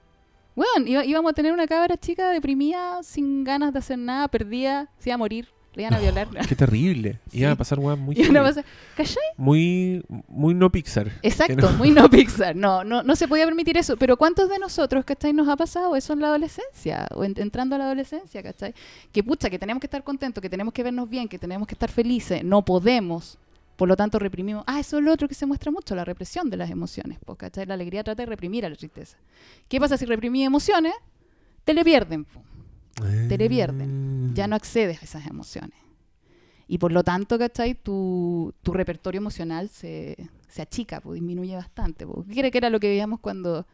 Weón, iba- íbamos a tener una cabra chica deprimida, sin ganas de hacer nada, perdida, se iba a morir, le iban a violar. Qué terrible. Iban a Sí. pasar weas muy cosa, ¿cachai? muy muy no Pixar. Exacto, no- muy no Pixar. No, no, no se podía permitir eso. Pero ¿cuántos de nosotros, cachai, nos ha pasado eso en la adolescencia? O en- entrando a la adolescencia, cachai? Que pucha, que tenemos que estar contentos, que tenemos que vernos bien, que tenemos que estar felices. No podemos. Por lo tanto, reprimimos. Ah, eso es lo otro que se muestra mucho, la represión de las emociones. po, ¿cachai? La alegría trata de reprimir a la tristeza. ¿Qué pasa si reprimí emociones? Te le pierden. po. Te le pierden. Ya no accedes a esas emociones. Y por lo tanto, ¿cachai? Tu, tu repertorio emocional se, se achica, disminuye bastante. ¿Qué que era lo que veíamos cuando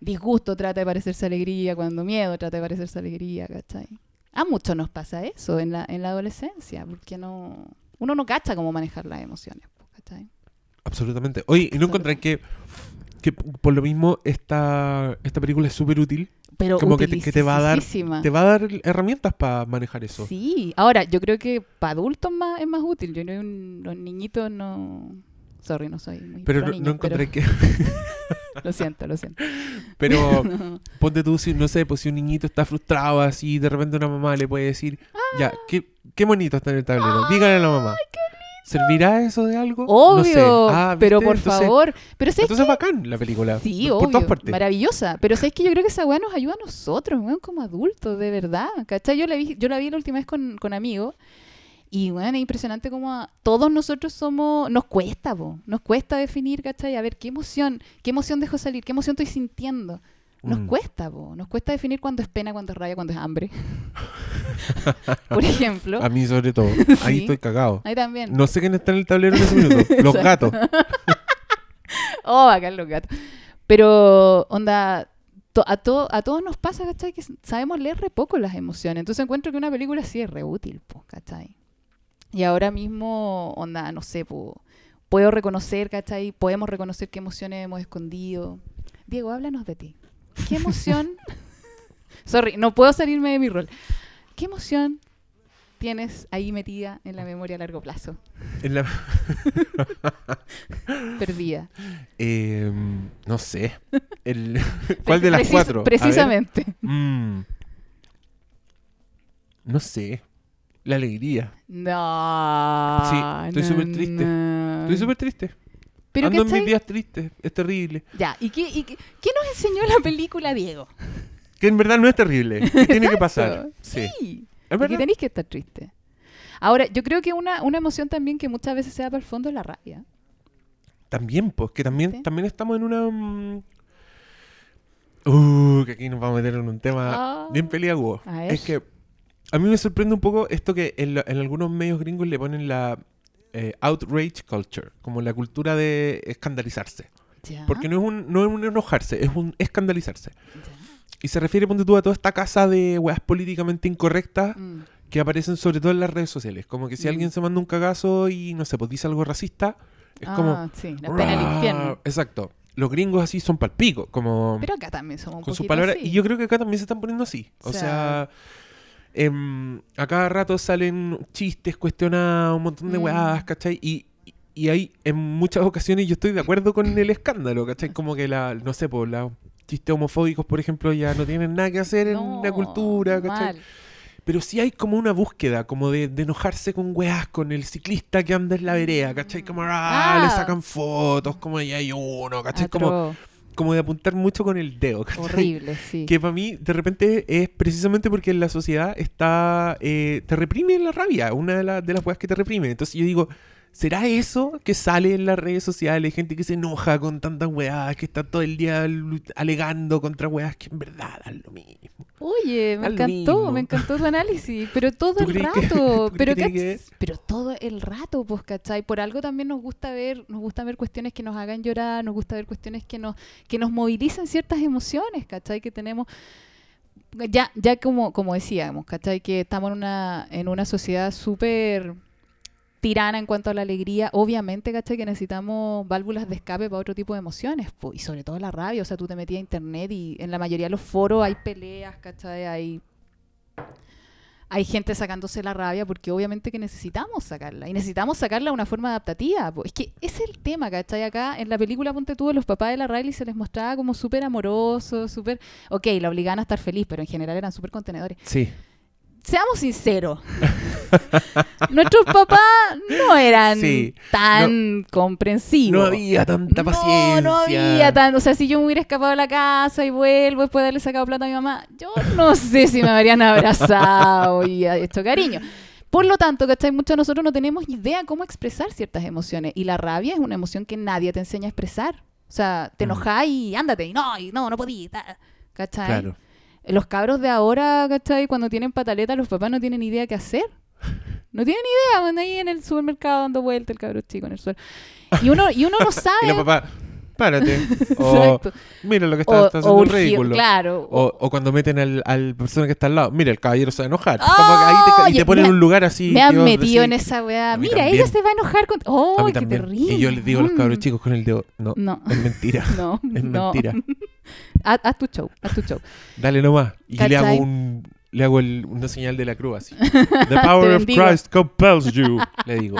disgusto trata de parecerse alegría, cuando miedo trata de parecerse alegría, ¿cachai? A muchos nos pasa eso en la, en la adolescencia, porque no uno no cacha cómo manejar las emociones, ¿cachai? Absolutamente. Oye, ¿y no encontrás que, que por lo mismo esta, esta película es súper útil? Pero Como que te, que te va a dar te va a dar herramientas para manejar eso. Sí, ahora yo creo que para adultos más, es más útil. Yo creo un- los niñitos no. Sorry, no soy muy Pero no, niños, no encontré que... Lo siento, lo siento. Pero No. ponte tú, si, no sé, pues si un niñito está frustrado así, de repente una mamá le puede decir, ya, qué, qué bonito está en el tablero, dígale a la mamá. ¿Servirá eso de algo? No sé. Obvio, Ah, pero por Entonces- favor. Pero ¿sabes Entonces es bacán la película. Sí, por obvio, todas partes. maravillosa. Pero sabes que yo creo que esa weá nos ayuda a nosotros, weón, como adultos, de verdad. ¿Cachai? Yo la vi, yo la vi la última vez con, con amigos. Y weón, es impresionante como a- todos nosotros somos, nos cuesta, po, nos cuesta definir, ¿cachai? A ver, qué emoción, qué emoción dejo salir, qué emoción estoy sintiendo. Nos Mm. cuesta, po, nos cuesta definir cuándo es pena, cuándo es rabia, cuándo es hambre. Por ejemplo. A mí sobre todo. Ahí Sí. estoy cagado. Ahí también. No sé quién está en el tablero en ese minuto. Los gatos. Oh, bacán los gatos. Pero, onda, to- a, to- a todos nos pasa, ¿cachai? Que sabemos leer re poco las emociones. Entonces encuentro que una película sí es re útil, po, ¿cachai? Y ahora mismo, onda, no sé, po, puedo reconocer, ¿cachai? Podemos reconocer qué emociones hemos escondido. Diego, háblanos de ti. ¿Qué emoción? Sorry, no puedo salirme de mi rol. ¿Qué emoción tienes ahí metida en la memoria a largo plazo? En la- Perdida. Eh, no sé. El- ¿Cuál de las Precis- cuatro? Precisamente. Mm. No sé. La alegría. No. Sí, estoy no, súper triste. no. Estoy súper triste. Pero Ando en mis días tristes. Es terrible. Ya, ¿y, qué, y qué, qué nos enseñó la película, Diego? Que en verdad no es terrible. Que tiene que pasar. Sí. Sí. Es Y que verdad. tenéis que estar triste. Ahora, yo creo que una, una emoción también que muchas veces se da para el fondo es la rabia. También, pues, que también, ¿Sí? también estamos en una. mm, Uh, que aquí nos vamos a meter en un tema Ah. bien peliagudo. Es que a mí me sorprende un poco esto que en, la- en algunos medios gringos le ponen la eh, outrage culture, como la cultura de escandalizarse. Porque no es, un, no es un enojarse, es un escandalizarse. Y se refiere, ponte tú, a toda esta casa de weas políticamente incorrectas Mm, que aparecen sobre todo en las redes sociales. Como que si Mm. alguien se manda un cagazo y, no sé, pues dice algo racista, es como... Ah, sí, la pena del infierno. Exacto. Los gringos así son palpico, como Pero acá también somos un con poquito palabras. así. Y yo creo que acá también se están poniendo así. O, O sea, sea- em, a cada rato salen chistes, cuestionados, un montón de Mm. weadas, ¿cachai? Y, y- y ahí en muchas ocasiones yo estoy de acuerdo con el escándalo, ¿cachai? Como que la, no sé, pues los chistes homofóbicos, por ejemplo, ya no tienen nada que hacer en la No, cultura, ¿cachai? mal. Pero sí hay como una búsqueda, como de, de enojarse con weas, con el ciclista que anda en la vereda, ¿cachai? Como, ah, le Ah. sacan fotos, como ya hay uno, ¿cachai? Atro- como de apuntar mucho con el dedo, horrible, sí. Que para mí, de repente, es precisamente porque la sociedad está. eh, te reprime la rabia, una de, la- de las weas que te reprime. Entonces yo digo, ¿será eso que sale en las redes sociales? Gente que se enoja con tantas weas, que está todo el día alegando contra weas que en verdad dan lo mismo. Oye, me encantó, mismo. me encantó tu análisis, pero todo ¿Tú el que- rato, pero que pero todo el rato, pues, ¿cachai? Por algo también nos gusta ver, nos gusta ver cuestiones que nos hagan llorar, nos gusta ver cuestiones que nos, que nos movilicen ciertas emociones, ¿cachai? Que tenemos, ya, ya como, como decíamos, ¿cachai? Que estamos en una, en una sociedad súper tirana en cuanto a la alegría, obviamente, ¿cachai? Que necesitamos válvulas de escape para otro tipo de emociones, y sobre todo la rabia, o sea, tú te metías a internet y en la mayoría de los foros hay peleas, ¿cachai? Hay, hay gente sacándose la rabia porque obviamente que necesitamos sacarla, y necesitamos sacarla de una forma adaptativa, es que es el tema, ¿cachai? Acá en la película Ponte tú, los papás de la Riley se les mostraba como súper amorosos, súper, ok, la obligaban a estar feliz, pero en general eran súper contenedores Sí. Seamos sinceros. Nuestros papás no eran Sí, tan comprensivos. No había tanta paciencia. No, no había tanto. O sea, si yo me hubiera escapado de la casa y vuelvo después de haberle sacado plata a mi mamá, yo no sé si me habrían abrazado y hecho cariño. Por lo tanto, ¿cachai? Muchos de nosotros no tenemos idea cómo expresar ciertas emociones. Y la rabia es una emoción que nadie te enseña a expresar. O sea, te Mm. enojas y ándate. Y no, y no, no podí. ¿Cachai? Claro. Los cabros de ahora, ¿cachai? Cuando tienen pataleta, los papás no tienen idea qué hacer. No tienen idea, van ahí en el supermercado dando vuelta el cabro chico en el suelo. Y uno, y uno no sabe. Y párate. O mira lo que está, O, está o haciendo urgido, ridículo. claro. O, o cuando meten al, al persona que está al lado, mira, el caballero se va a enojar. ¡Oh! Como que ahí te, y te ponen en un lugar así. me han metido en esa weá. Mira, también. ella se va a enojar con. ¡Oh, qué también. terrible! Y yo les digo a los cabros Mm. chicos con el dedo, no, No. es mentira. No, Es no. mentira. Haz, haz tu show, haz tu show. Dale nomás. Y le hago un le hago el- una señal de la cruz así. The power of. Christ compels you. Le digo.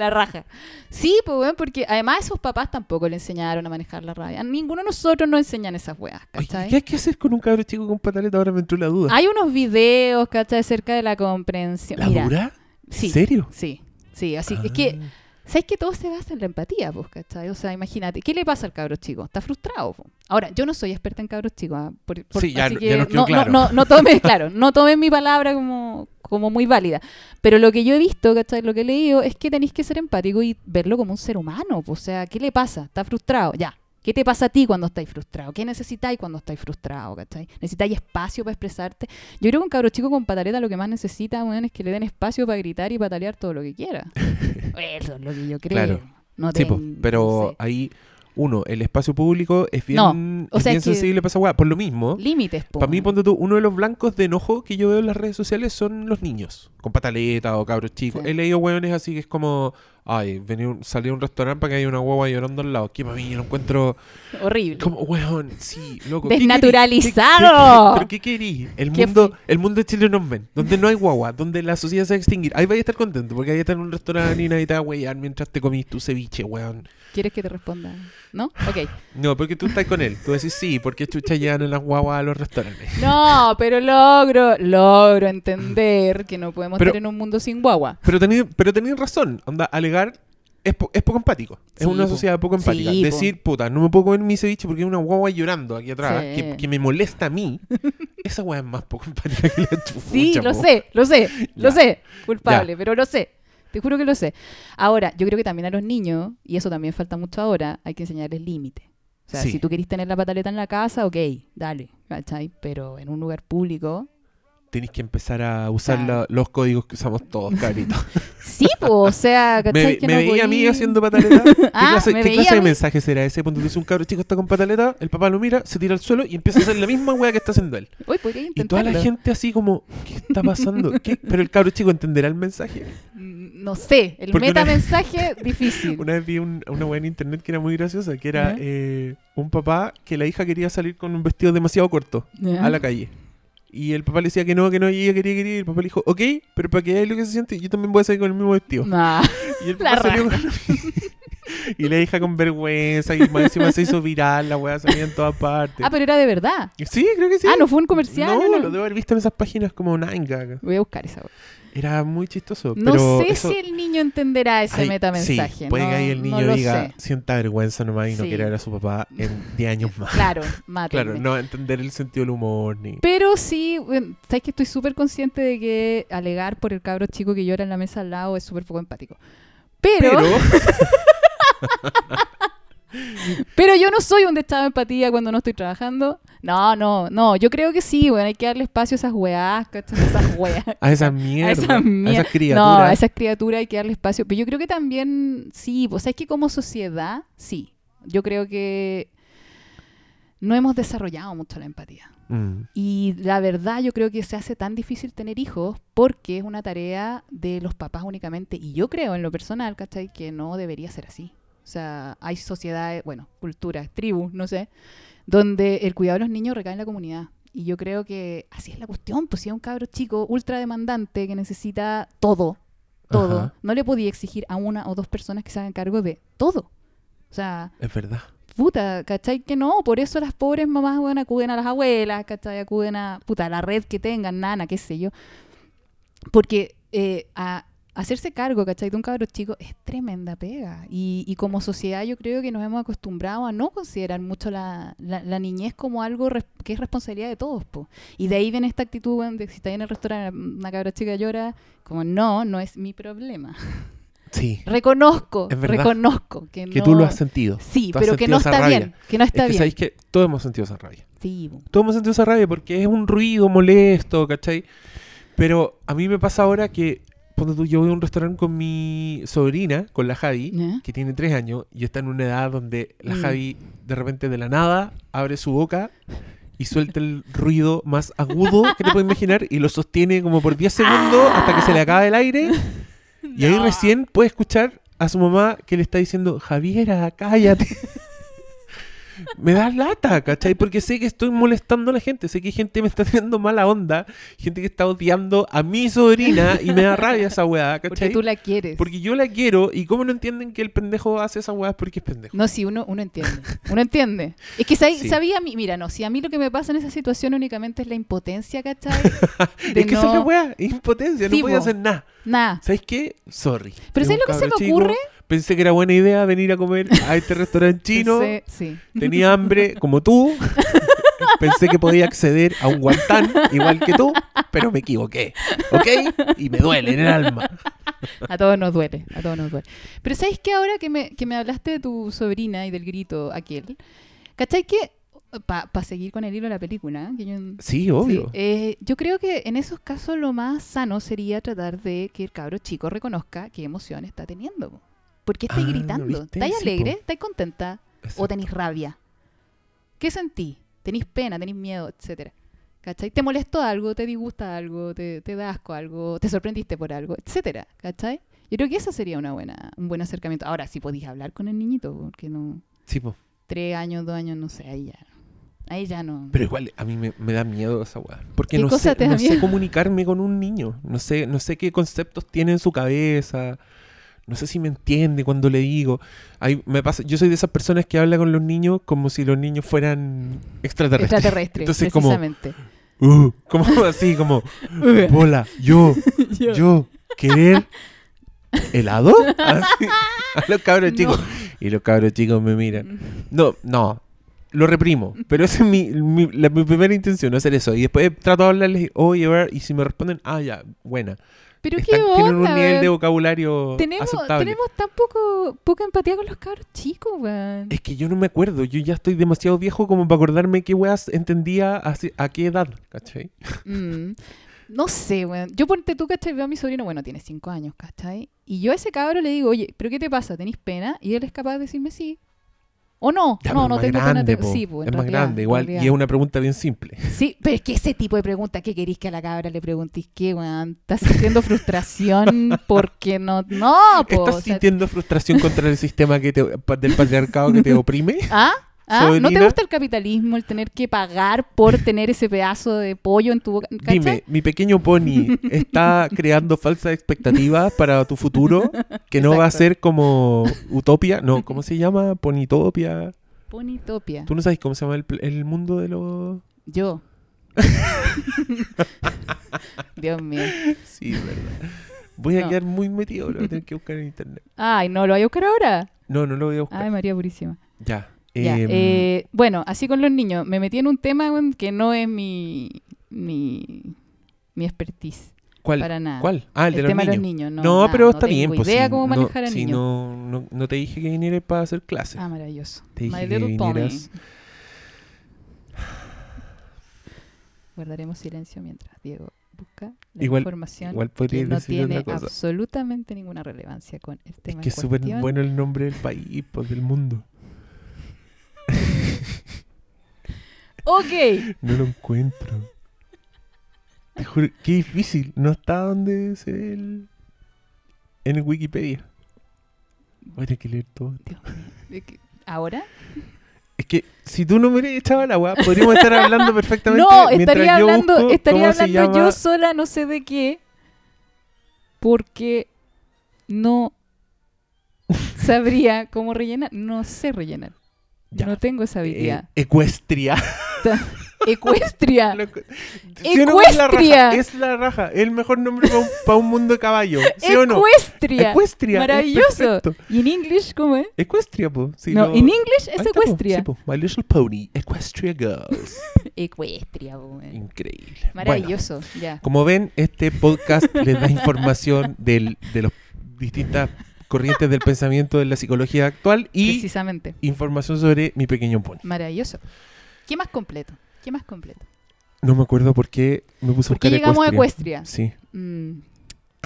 La raja. Sí, pues bueno, porque además esos papás tampoco le enseñaron a manejar la rabia. A ninguno de nosotros nos enseñan esas weas, Oye, ¿cachai? ¿Qué hay que hacer con un cabro chico con pataleta? Ahora me entró la duda. Hay unos videos, ¿cachai? Acerca de la comprensión. ¿La Mira, dura? Sí. ¿En serio? Sí, sí, así. Es que, Ah. ¿sabes que todo se basa en la empatía, pues, ¿cachai? O sea, imagínate, ¿qué le pasa al cabro chico? Está frustrado. po. Ahora, yo no soy experta en cabros chicos, ah, por- por- Sí, ya- así ya que no, no- no, no tomen, claro, no tomen mi palabra como, como muy válida. Pero lo que yo he visto, ¿cachai? Lo que he leído es que tenéis que ser empático y verlo como un ser humano. O sea, ¿qué le pasa? ¿Está frustrado? Ya. ¿Qué te pasa a ti cuando estáis frustrado? ¿Qué necesitáis cuando estáis frustrado? ¿cachai? ¿Necesitáis espacio para expresarte? Yo creo que un cabro chico con pataleta lo que más necesita, weón, es que le den espacio para gritar y patalear todo lo que quiera. Eso es lo que yo creo. Claro. No Sí, po, ten- pero no sé. ahí, uno, el espacio público es bien, No, o es sea, bien es que- sensible para esa weá. Por lo mismo, Límites, para mí, ponte tú, uno de los blancos de enojo que yo veo en las redes sociales son los niños, con pataleta o cabros chicos. Sí. He leído weones así que es como, ay, venía un- salí a un restaurante para que haya una guagua llorando al lado. Que para mí yo lo encuentro Horrible. como, weón, sí, loco. ¿qué Desnaturalizado. querí? ¿Qué- qué- ¿Pero qué querí? El mundo, el mundo de Chile nos ven, donde no hay guagua, donde la sociedad se va a extinguir. Ahí vais a estar contento, porque ahí a estar en un restaurante y nadie te va a huellar mientras te comís tu ceviche, weón. ¿Quieres que te responda? ¿No? Ok. No, porque tú estás con él. Tú decís sí, porque chucha llevan en las guaguas a los restaurantes. No, pero logro, logro entender que no podemos Pero- estar en un mundo sin guagua. Pero tenéis pero tenéis razón. Onda, alegar es, po- es poco empático. Es una sociedad poco empática. Decir, puta, no me puedo comer mi ceviche porque hay una guagua llorando aquí atrás Sí. que, que me molesta a mí. Esa guagua es más poco empática que la chucha. Sí, lo po. sé, lo sé, lo sé. Culpable, pero lo sé. Te juro que lo sé. Ahora, yo creo que también a los niños, y eso también falta mucho ahora, hay que enseñarles límites. O sea, Sí. si tú querés tener la pataleta en la casa, ok, dale, ¿cachai? Pero en un lugar público, Tenéis que empezar a usar Claro. la- los códigos que usamos todos, carito. sí, pues, o sea, ¿cachai? me que me no veía a mí haciendo pataleta. ¿Qué Ah, clase, qué clase de mensaje será ese? Cuando dice un cabro chico está con pataleta, el papá lo mira, se tira al suelo y empieza a hacer la misma wea que está haciendo él. Uy, podría Y toda la intentarlo. gente así como, ¿qué está pasando? ¿Qué? Pero el cabro chico entenderá el mensaje. Mm, No sé, el Porque una- metamensaje difícil. Una vez vi un- una wea en internet que era muy graciosa, que era eh, un papá que la hija quería salir con un vestido demasiado corto a la calle. Y el papá le decía que no, que no, y ella quería, quería. Y el papá le dijo, ok, pero para que veáis lo que se siente, yo también voy a salir con el mismo vestido. Nah. Y el papá salió con... Y la hija con vergüenza, y más encima se hizo viral, la weá salía en todas partes. Ah, pero era de verdad. Sí, creo que sí. Ah, no fue un comercial. No, no, no. lo debo haber visto en esas páginas como Nine Gag. Voy a buscar esa. wea. Era muy chistoso. No pero sé eso- si el niño entenderá ese Ay, metamensaje. Sí, puede no, que ahí el niño diga, sé. sienta vergüenza nomás y no Sí. quiere ver a su papá en 10 años más. Claro, mátenme. Claro, no entender el sentido del humor ni... Pero sí, bueno, sabes que estoy súper consciente de que alegar por el cabro chico que llora en la mesa al lado es súper poco empático. Pero, Pero, pero yo no soy un destado de empatía cuando no estoy trabajando. No, no, no. Yo creo que sí, bueno, hay que darle espacio a esas. A esas weas. a esa mierda, a, esas esas No, criaturas. a esas criaturas hay que darle espacio. Pero yo creo que también, sí, pues es que como sociedad, sí. Yo creo que no hemos desarrollado mucho la empatía. Mm, Y la verdad yo creo que se hace tan difícil tener hijos porque es una tarea de los papás únicamente. Y yo creo en lo personal, ¿cachai? Que no debería ser así. O sea, hay sociedades, bueno, culturas, tribus, no sé, donde el cuidado de los niños recae en la comunidad. Y yo creo que así es la cuestión. Pues si es un cabro chico ultra demandante que necesita todo, todo, Ajá. no le podía exigir a una o dos personas que se hagan cargo de todo. O sea, es verdad. puta, ¿cachai? Que no, por eso las pobres mamás, bueno, acuden a las abuelas, ¿cachai? Acuden a, puta, a la red que tengan, nana, qué sé yo. Porque eh, a- hacerse cargo, ¿cachai? De un cabro chico es tremenda pega. Y, y como sociedad yo creo que nos hemos acostumbrado a no considerar mucho la, la- la niñez como algo res- que es responsabilidad de todos, po. Y de ahí viene esta actitud, de si está en el restaurante, una cabra chica llora, como no, no es mi problema. Sí. Reconozco, Es verdad. reconozco que, Que no... tú lo has sentido. Sí, pero que no está rabia. bien, que no está es que bien. sabéis que todos hemos sentido esa rabia. Sí. Todos hemos sentido esa rabia porque es un ruido molesto, ¿cachai? Pero a mí me pasa ahora que, cuando tú, yo voy a un restaurante con mi sobrina, con la Javi, que tiene tres años y está en una edad donde la Mm. Javi de repente de la nada abre su boca y suelta el ruido más agudo que te puedes imaginar y lo sostiene como por 10 segundos hasta que se le acaba el aire y ahí recién puede escuchar a su mamá que le está diciendo Javiera, cállate. Me da lata, ¿cachai? Porque sé que estoy molestando a la gente, sé que gente me está teniendo mala onda, gente que está odiando a mi sobrina y me da rabia esa weá, Porque ¿cachai? tú la quieres. Porque yo la quiero y cómo no entienden que el pendejo hace esa weá es porque es pendejo. No, sí, uno, uno entiende. Uno entiende. Es que Sí. sabía, a mí- mira, no, si a mí lo que me pasa en esa situación únicamente es la impotencia, ¿cachai? es que esa es la no- weá, impotencia, Sí, no voy a po. hacer nada. Nada. ¿Sabes qué? Sorry. Pero Es ¿sabes lo que se me chico, ocurre? Pensé que era buena idea venir a comer a este restaurante chino. Pensé- sí. Tenía hambre como tú. Pensé que podía acceder a un guantán igual que tú, pero me equivoqué. ¿Ok? Y me duele en el alma. A todos nos duele, a todos nos duele. Pero ¿sabes qué? Ahora que me, que me hablaste de tu sobrina y del grito aquel, ¿cachai que, para seguir con el hilo de la película, que yo, Sí, obvio. Sí, eh, yo creo que en esos casos lo más sano sería tratar de que el cabro chico reconozca qué emoción está teniendo. Po. ¿Por qué estáis Ah, gritando? ¿Estáis Sí, alegre? ¿Estáis contenta? ¿O tenéis rabia? ¿Qué sentís? ¿Tenéis pena? ¿Tenéis miedo? Etcétera. ¿Cachai? ¿Te molestó algo? ¿Te disgusta algo? ¿Te, te da asco algo? ¿Te sorprendiste por algo? Etcétera. ¿Cachai? Yo creo que eso sería una buena, un buen acercamiento. Ahora, si podéis hablar con el niñito, porque no... Sí, po. Tres años, dos años, no sé, ahí ya... Ahí ya no... Pero igual a mí me, me da miedo esa weá. Porque ¿Qué no, sé, no sé comunicarme con un niño. No sé, no sé qué conceptos tiene en su cabeza. No sé si me entiende cuando le digo. Hay, me pasa, yo soy de esas personas que habla con los niños como si los niños fueran extraterrestres. Extraterrestre, Entonces como, precisamente. uh, como así, como, bola, yo, yo, querer helado. Así, a los cabros No. chicos. Y los cabros chicos me miran. No, no. Lo reprimo. Pero esa es mi, mi- la- mi primera intención, hacer eso. Y después trato de hablarles, oye, ver, y si me responden, ah, ya, buena. Pero qué Están- tienen un onda, nivel de vocabulario tenemos, aceptable. tenemos tan poco, poca empatía con los cabros chicos, weón. Es que yo no me acuerdo. Yo ya estoy demasiado viejo como para acordarme qué weas entendía a qué edad, ¿cachai? Mm, No sé, weón. Yo ponte tú, ¿cachai? Veo a mi sobrino, bueno, tiene cinco años, ¿cachai? Y yo a ese cabro le digo, oye, ¿pero qué te pasa? ¿Tenís pena? Y él es capaz de decirme sí. O no. Ya, no, no tengo grande, po. Sí, po, en Es más grande, igual. realidad. Y es una pregunta bien simple. Sí, pero es que ese tipo de pregunta, ¿qué queréis que a la cabra le preguntéis? ¿Qué, weón? ¿Estás sintiendo frustración porque no...? No, po. ¿Estás o sea, sintiendo frustración contra el sistema que te, del patriarcado que te oprime? ¿Ah? ¿Ah? ¿No te gusta el capitalismo, el tener que pagar por tener ese pedazo de pollo en tu boca? ¿Cachai? Dime, mi pequeño pony está creando falsas expectativas para tu futuro que no va a ser como Utopia, no, ¿cómo se llama? Ponitopia. Ponitopia. ¿Tú no sabes cómo se llama el, mundo de los...? Yo. Dios mío. Sí, verdad. Voy a quedar muy metido, lo voy a tener que buscar en internet. Ay, no, ¿lo voy a buscar ahora? No, no lo voy a buscar. Ay, María Purísima. ya. Ya, em, eh, bueno, así con los niños. Me metí en un tema que no es mi, mi, mi expertise. ¿Cuál? para nada. ¿Cuál? Ah, el, el de los tema niños. de los niños. No, No, nada, pero no está bien. tengo Pues, idea si cómo no- manejar a si niños. no, no, no te dije que vinieras para hacer clase. Ah, maravilloso. Te dije My que vinieras. Guardaremos silencio mientras Diego busca la Igual- información igual que no tiene absolutamente ninguna relevancia con el Es tema que en es súper bueno el nombre del país, pues, del mundo. Ok. No lo encuentro. Te juro, qué difícil. No está donde se ve el... En el Wikipedia. Voy a tener que leer todo. ¿Ahora? Es que si tú no me hubieras echado la weá, podríamos estar hablando perfectamente. No, estaría yo hablando, estaría hablando yo sola, no sé de qué, porque no sabría cómo rellenar. No sé rellenar. Ya. No tengo esa Eh, habilidad. ecuestria. Ecuestria. Lo encu- ¿Sí o no? Es la Ecuestria. raja. Es la raja. El mejor nombre para un, pa' un mundo de caballo. ¿Sí o no? Ecuestria. Ecuestria. es Maravilloso. ¿Y en English cómo es? Ecuestria, po. Sí, no, en English Ahí es está, po. ecuestria. Po. My Little Pony. Equestria Girls. Ecuestria, po. Increíble. Bueno, Maravilloso, ya. como ven, este podcast les da información del, de las distintas corrientes del pensamiento de la psicología actual y Precisamente. información sobre mi pequeño pony. Maravilloso. ¿Qué más completo? ¿Qué más completo? No me acuerdo por qué me puse a ¿Por qué buscar llegamos a Ecuestria. Ecuestria? Sí. Mm.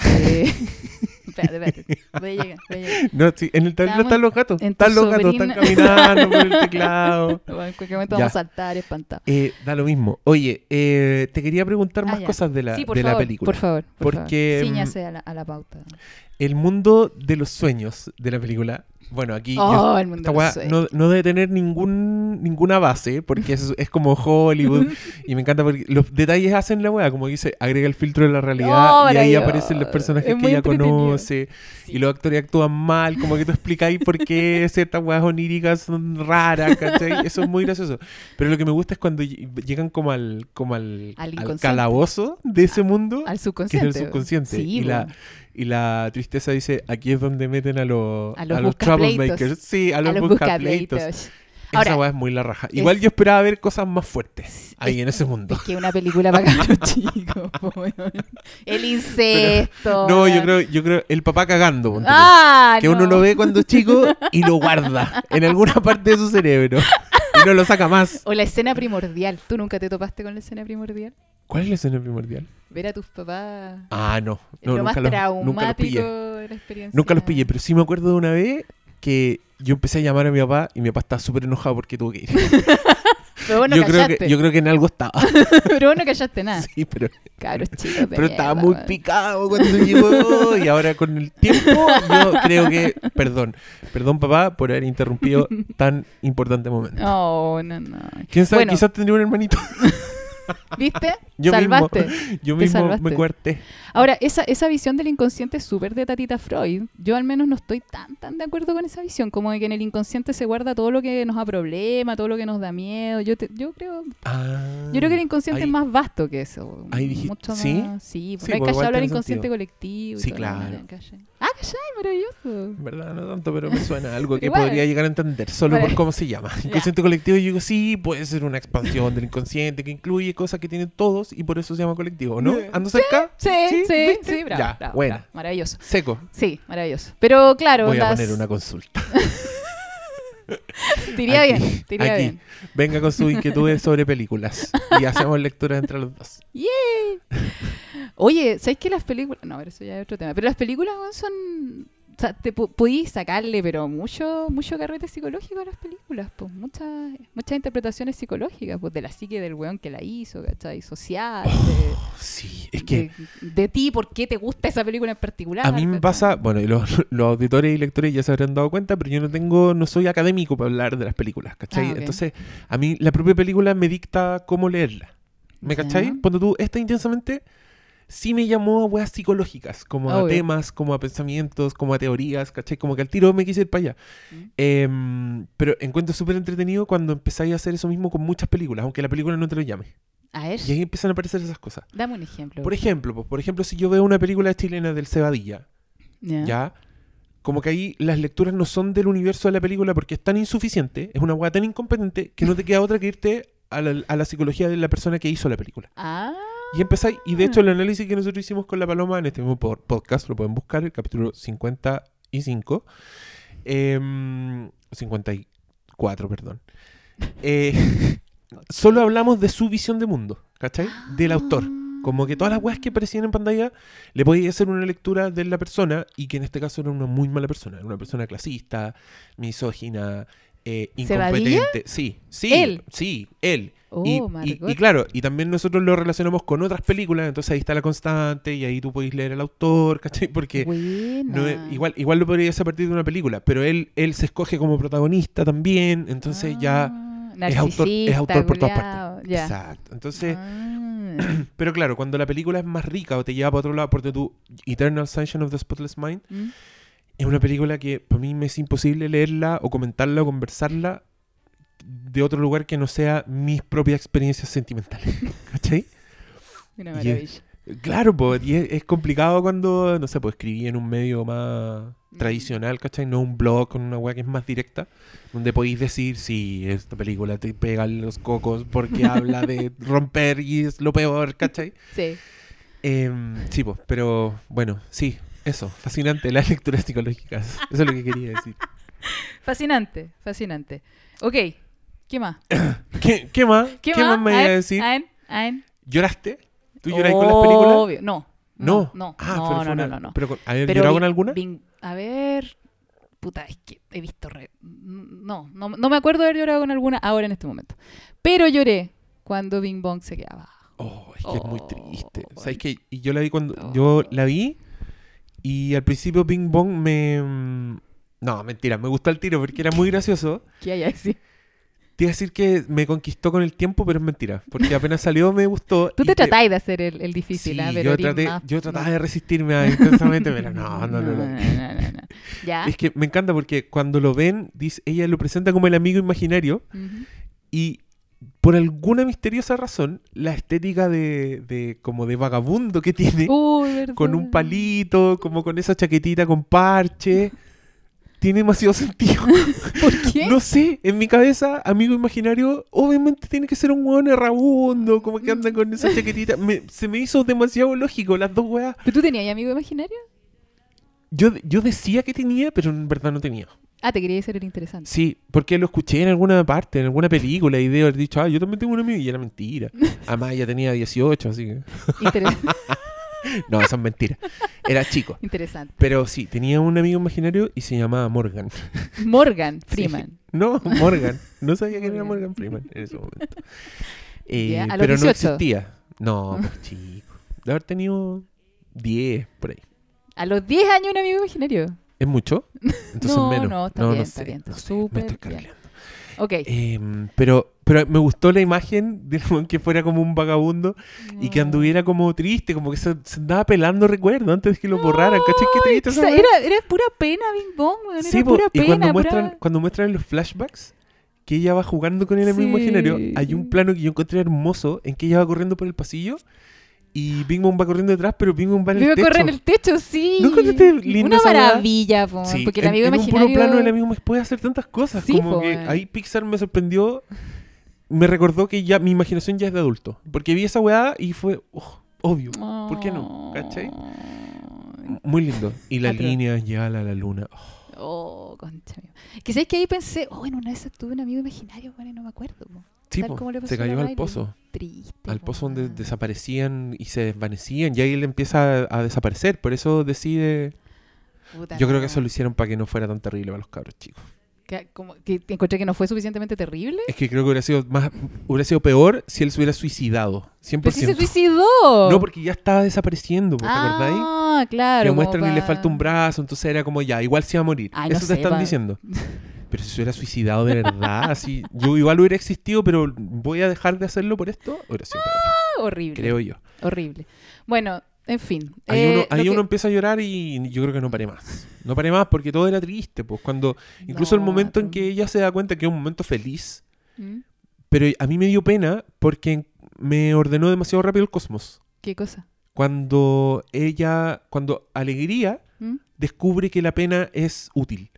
Eh, espérate, espérate. Voy a llegar, voy a llegar. No, sí, en el tablero están los gatos. en tu Están los gatos, están sobrina. caminando por el teclado. Bueno, en cualquier momento Ya. vamos a saltar espantado. Eh, da lo mismo. Oye, eh, te quería preguntar Ah, más ya. cosas de la, sí, por de la película. por favor. Por Porque, favor. mm, Cíñase a la, a la pauta. El mundo de los sueños de la película. Bueno, aquí yo- Oh, el mundo esta de los weá no, sueños. no debe tener ningún, ninguna base, porque es, es como Hollywood. y me encanta porque los detalles hacen la weá, como dice, agrega el filtro de la realidad Oh, y ahí maravilloso. aparecen los personajes Es que muy entretenido. conoce. Y los actores actúan mal, como que tú explicáis por qué ciertas weas oníricas son raras, ¿cachai? Eso es muy gracioso. Pero lo que me gusta es cuando ll- llegan como al, como al, Al al inconsciente. calabozo de ese mundo, Al que es subconsciente. el subconsciente. Sí, y, la, y la tristeza dice, aquí es donde meten a, los A los a los troublemakers. Sí, a a los, los buscapleitos. Buscapleitos. Esa Ahora, weá es muy la raja. Igual es- yo esperaba ver cosas más fuertes ahí es- en ese mundo. Es que una película para cabros chicos. El incesto. No, yo creo, yo creo el papá cagando. Ah, que uno no. lo ve cuando es chico y lo guarda en alguna parte de su cerebro y no lo saca más. O la escena primordial. ¿Tú nunca te topaste con la escena primordial? ¿Cuál es la escena primordial? Ver a tus papás. Ah, no, no lo más nunca, los, nunca los traumático pillé. de la experiencia. Nunca los pillé, pero sí me acuerdo de una vez que yo empecé a llamar a mi papá y mi papá estaba súper enojado porque tuvo que ir. Pero bueno, yo, creo que, yo creo que en algo estaba. Pero vos no callaste nada. Sí, pero, Cabros chicos. pero estaba muy picado cuando llegó y ahora con el tiempo yo creo que, perdón, perdón papá por haber interrumpido tan importante momento. No, no, no. ¿Quién sabe? Bueno. Quizás tendría un hermanito. ¿Viste? Yo Salvaste. mismo, yo mismo salvaste. me cuarté. Ahora, esa, esa visión del inconsciente es súper de Tatita Freud. Yo al menos no estoy tan, tan de acuerdo con esa visión, como de que en el inconsciente se guarda todo lo que nos da problema, todo lo que nos da miedo. Yo, te- yo creo Ah, yo creo que el inconsciente ahí- es más vasto que eso. ahí dije- Mucho ¿sí? más. Sí, Sí, porque hay que hablar inconsciente sentido. colectivo. y Sí, toda la claro. Ah, ¿cachai? Maravilloso. En verdad, no tanto, pero me suena a algo que podría llegar a entender solo por cómo se llama. Inconsciente colectivo, yo digo, sí, puede ser una expansión del inconsciente que incluye cosas que tienen todos y por eso se llama colectivo, ¿no? ¿Ando cerca? Sí, sí, sí, bravo, Ya, bravo, bravo, Maravilloso. Seco. Sí, maravilloso. Pero claro, Voy a poner una consulta. te iría Aquí, bien, te iría aquí. bien. Venga con sus inquietudes sobre películas y hacemos lectura entre los dos. Oye, ¿sabes que las películas... No, pero eso ya es otro tema. Pero las películas son... O sea, te podís sacarle, pero mucho mucho carrete psicológico a las películas. Pues muchas muchas interpretaciones psicológicas, pues de la psique del weón que la hizo, ¿cachai? Social, Oh, Sí, es que de, de ti, por qué te gusta esa película en particular. a mí me pasa, bueno, y los, los auditores y lectores ya se habrán dado cuenta, pero yo no tengo, no soy académico para hablar de las películas, ¿cachai? Ah. Entonces, a mí la propia película me dicta cómo leerla. ¿Me Ya. cachai? Cuando tú, esta intensamente, sí me llamó a weas psicológicas, como a Obvio. temas, como a pensamientos, como a teorías, ¿cachai? Como que al tiro me quise ir para allá. Mm. Em, pero encuentro súper entretenido cuando empezáis a hacer eso mismo con muchas películas, aunque la película no te lo llame. A ver, Y ahí empiezan a aparecer esas cosas. dame un ejemplo. Por ejemplo, pues, por ejemplo, si yo veo una película chilena del Cebadilla, Ya. ¿ya? Como que ahí las lecturas no son del universo de la película porque es tan insuficiente, es una hueá tan incompetente que no te queda otra que irte a la, a la psicología de la persona que hizo la película. Ah, Y empezáis, y de hecho el análisis que nosotros hicimos con la Paloma en este mismo po- podcast, lo pueden buscar, el capítulo 55, em, 54, perdón. Eh, solo hablamos de su visión de mundo, ¿cachai? Del autor. Como que todas las weas que aparecían en pantalla le podía hacer una lectura de la persona y que en este caso era una muy mala persona. Era una persona clasista, misógina, eh, incompetente. Sí, sí, ¿Él? sí, él. Oh, y, y claro, y también nosotros lo relacionamos con otras películas, entonces ahí está la constante y ahí tú podéis leer al autor, ¿cachai? Porque no es- buena. igual, igual lo podrías a partir de una película, pero él, él se escoge como protagonista también, entonces ya Ah, es autor, es autor por todas partes. Exacto. Entonces, Ah. pero claro, cuando la película es más rica o te lleva para otro lado, porque tú, Eternal Sunshine of the Spotless Mind, Mm. es una película que para mí me es imposible leerla o comentarla o conversarla de otro lugar que no sea mis propias experiencias sentimentales. ¿Cachai? Una es- maravilla. Claro, pues, y es, es complicado cuando, no sé, pues escribí en un medio más Mm. tradicional, ¿cachai? No un blog con una weá que es más directa, donde podéis decir, sí, esta película te pega en los cocos porque habla de romper y es lo peor, ¿cachai? Sí. Em, sí, pues, pero bueno, sí, eso, fascinante, las lecturas psicológicas, eso es lo que quería decir. Fascinante, fascinante. Ok, ¿qué más? ¿Qué, qué más? ¿Qué, más me iba a decir? ¿Lloraste? ¿Tú lloras con las películas? Obvio. No. No. No, Ah, no, pero no, no, una- no, no. Pero, con- ¿Habías llorado con alguna? a ver. Puta, es que he visto. re- no, no, no me acuerdo de haber llorado con alguna ahora en este momento. Pero lloré cuando Bing Bong se quedaba. Oh, es que es muy Oh, triste. bueno. ¿Sabes qué? Y yo la vi cuando. Yo la vi y al principio Ping Bong me. mm, No, mentira, me gustó el tiro porque era muy gracioso. ¿Qué hay así? Te iba a decir que me conquistó con el tiempo, pero es mentira. Porque apenas salió me gustó. Tú te tratáis de hacer el, el difícil, Sí, ¿ah? yo, Pero eres traté- más- yo trataba de resistirme a intensamente, pero no, no, no. no. no, no, no. ¿Ya? Es que me encanta porque cuando lo ven, dice, ella lo presenta como el amigo imaginario y por alguna misteriosa razón, la estética de, de como de vagabundo que tiene, con un palito, como con esa chaquetita con parche, tiene demasiado sentido. ¿Por qué? No sé, en mi cabeza, amigo imaginario, obviamente tiene que ser un hueón errabundo, como que anda con esa chaquetita. Me- se me hizo demasiado lógico las dos weas. ¿Pero tú tenías amigo imaginario? Yo, yo decía que tenía, pero en verdad no tenía. Ah, te quería decir el interesante. Sí, porque lo escuché en alguna parte, en alguna película, y de haber dicho, ah, yo también tengo un amigo, y era mentira. Además, ella tenía 18, así que. Interes- No, eso es mentira. Era chico. interesante. Pero sí, tenía un amigo imaginario y se llamaba Morgan. Morgan Sí. Freeman. No, Morgan. No sabía quién era Morgan. Freeman en ese momento. Eh, pero no 18. existía. No, pues chico. De haber tenido 10 por ahí. A los 10 años un amigo imaginario. ¿Es mucho? Entonces No, menos. no, está bien, sé, bien, está no sé, me estoy bien. Ok. Em, pero, pero me gustó la imagen de que fuera como un vagabundo y que anduviera como triste, como que se, se andaba pelando recuerdos antes de que lo borraran. ¿Cachai? Qué triste esa era, era pura pena, Bing Bong, Sí, era po, pura y pena. cuando pura- muestran, cuando muestran los flashbacks que ella va jugando con el amigo Sí. imaginario, hay un plano que yo encontré hermoso en que ella va corriendo por el pasillo y Bong va corriendo detrás, pero Bong va en el Vive techo. correr en el techo, sí. ¿No encontraste linda Una esa maravilla, po, Sí, porque el en- amigo en, un imaginario... puro plano el amigo me puede hacer tantas cosas. Sí, como po, que weón. ahí Pixar me sorprendió. Me recordó que ya mi imaginación ya es de adulto. Porque vi esa weá y fue oh, obvio. ¿Por qué no? ¿Cachai? Muy lindo. Y Ah, pero- líneas ya a la, la luna. Oh, Oh, concha mía. Que sabes que ahí pensé, oh, en una vez tuve un amigo imaginario, bueno, y no me acuerdo. po. Sí, Tal po, como le pasó se cayó al pozo. Triste. Al po, pozo donde desaparecían y se desvanecían. Y ahí él empieza a, a desaparecer. Por eso decide. Puta, Yo creo no. que eso lo hicieron para que no fuera tan terrible para los cabros chicos. Que, como, que encontré que no fue suficientemente terrible. Es que creo que hubiera sido más hubiera sido peor si él se hubiera suicidado. 100%. Pero si se suicidó. No, porque ya estaba desapareciendo, ¿te acordáis? Ah, claro. que muestran que le falta un brazo, entonces era como ya, igual se iba a morir. Ay, no Eso sé, te están diciendo. Pero si se hubiera suicidado de verdad, así, yo igual hubiera existido, pero voy a dejar de hacerlo por esto, Ah, horrible. creo yo. Horrible. Bueno, en fin. Ahí, eh, uno, ahí que- uno empieza a llorar y yo creo que no paré más. No paré más porque todo era triste, pues cuando incluso el No, momento en que ella se da cuenta que es un momento feliz, ¿Mm? pero a mí me dio pena porque me ordenó demasiado rápido el cosmos. ¿Qué cosa? Cuando ella, cuando Alegría ¿Mm? descubre que la pena es útil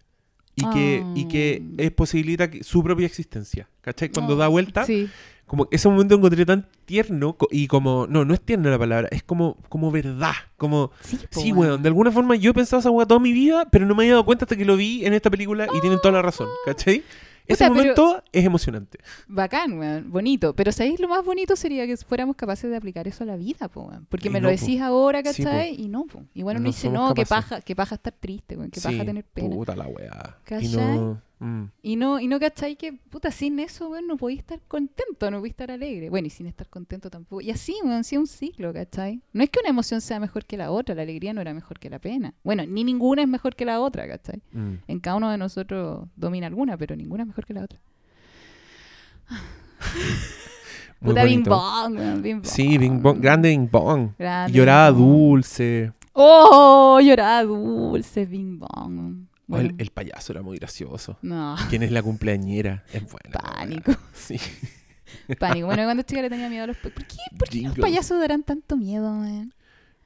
y que, y que Ah. es posibilita que- su propia existencia. ¿Cachai? Cuando da Oh, vuelta, Sí. como ese momento encontré tan tierno y como, no, no es tierna la palabra, es como, como verdad, como, Sí, sí, weón, de alguna forma yo he pensado esa weá toda mi vida, pero no me había dado cuenta hasta que lo vi en esta película y tienen toda la razón, ¿cachai? Ese Puta, momento es emocionante. Bacán, weón. Bonito. Pero ¿sabéis lo más bonito sería que fuéramos capaces de aplicar eso a la vida, po, weón? Porque Y me no, lo po. decís ahora, Sí. ¿cachai? y no, po. Igual uno No dice, somos no, que capaces. paja, que paja estar triste, weón. Que Sí, paja tener pena. Puta la weá. Y ¿Cachai? no, mm. Y no, y no, ¿cachai? Que, puta, sin eso, weón, no podéis estar contento, no podéis estar alegre. Bueno, y sin estar contento tampoco. Y así, weón, sí un ciclo, ¿cachai? No es que una emoción sea mejor que la otra, la alegría no era mejor que la pena. Bueno, ni ninguna es mejor que la otra, ¿cachai? Mm. En cada uno de nosotros domina alguna, pero ninguna es mejor que la otra. Puta Bing. Bong, weón, Bing Bong. Sí, Bing Bong, grande Bing Bong. Grande lloraba Bing Bong. dulce. Oh, lloraba dulce, Bing Bong. Bueno. el, el payaso era muy gracioso. No, ¿Quién es la cumpleañera? Es buena. Pánico. Sí. pánico. Bueno, cuando chica le tenía miedo a los... ¿Por qué, por qué los payasos darán tanto miedo, man?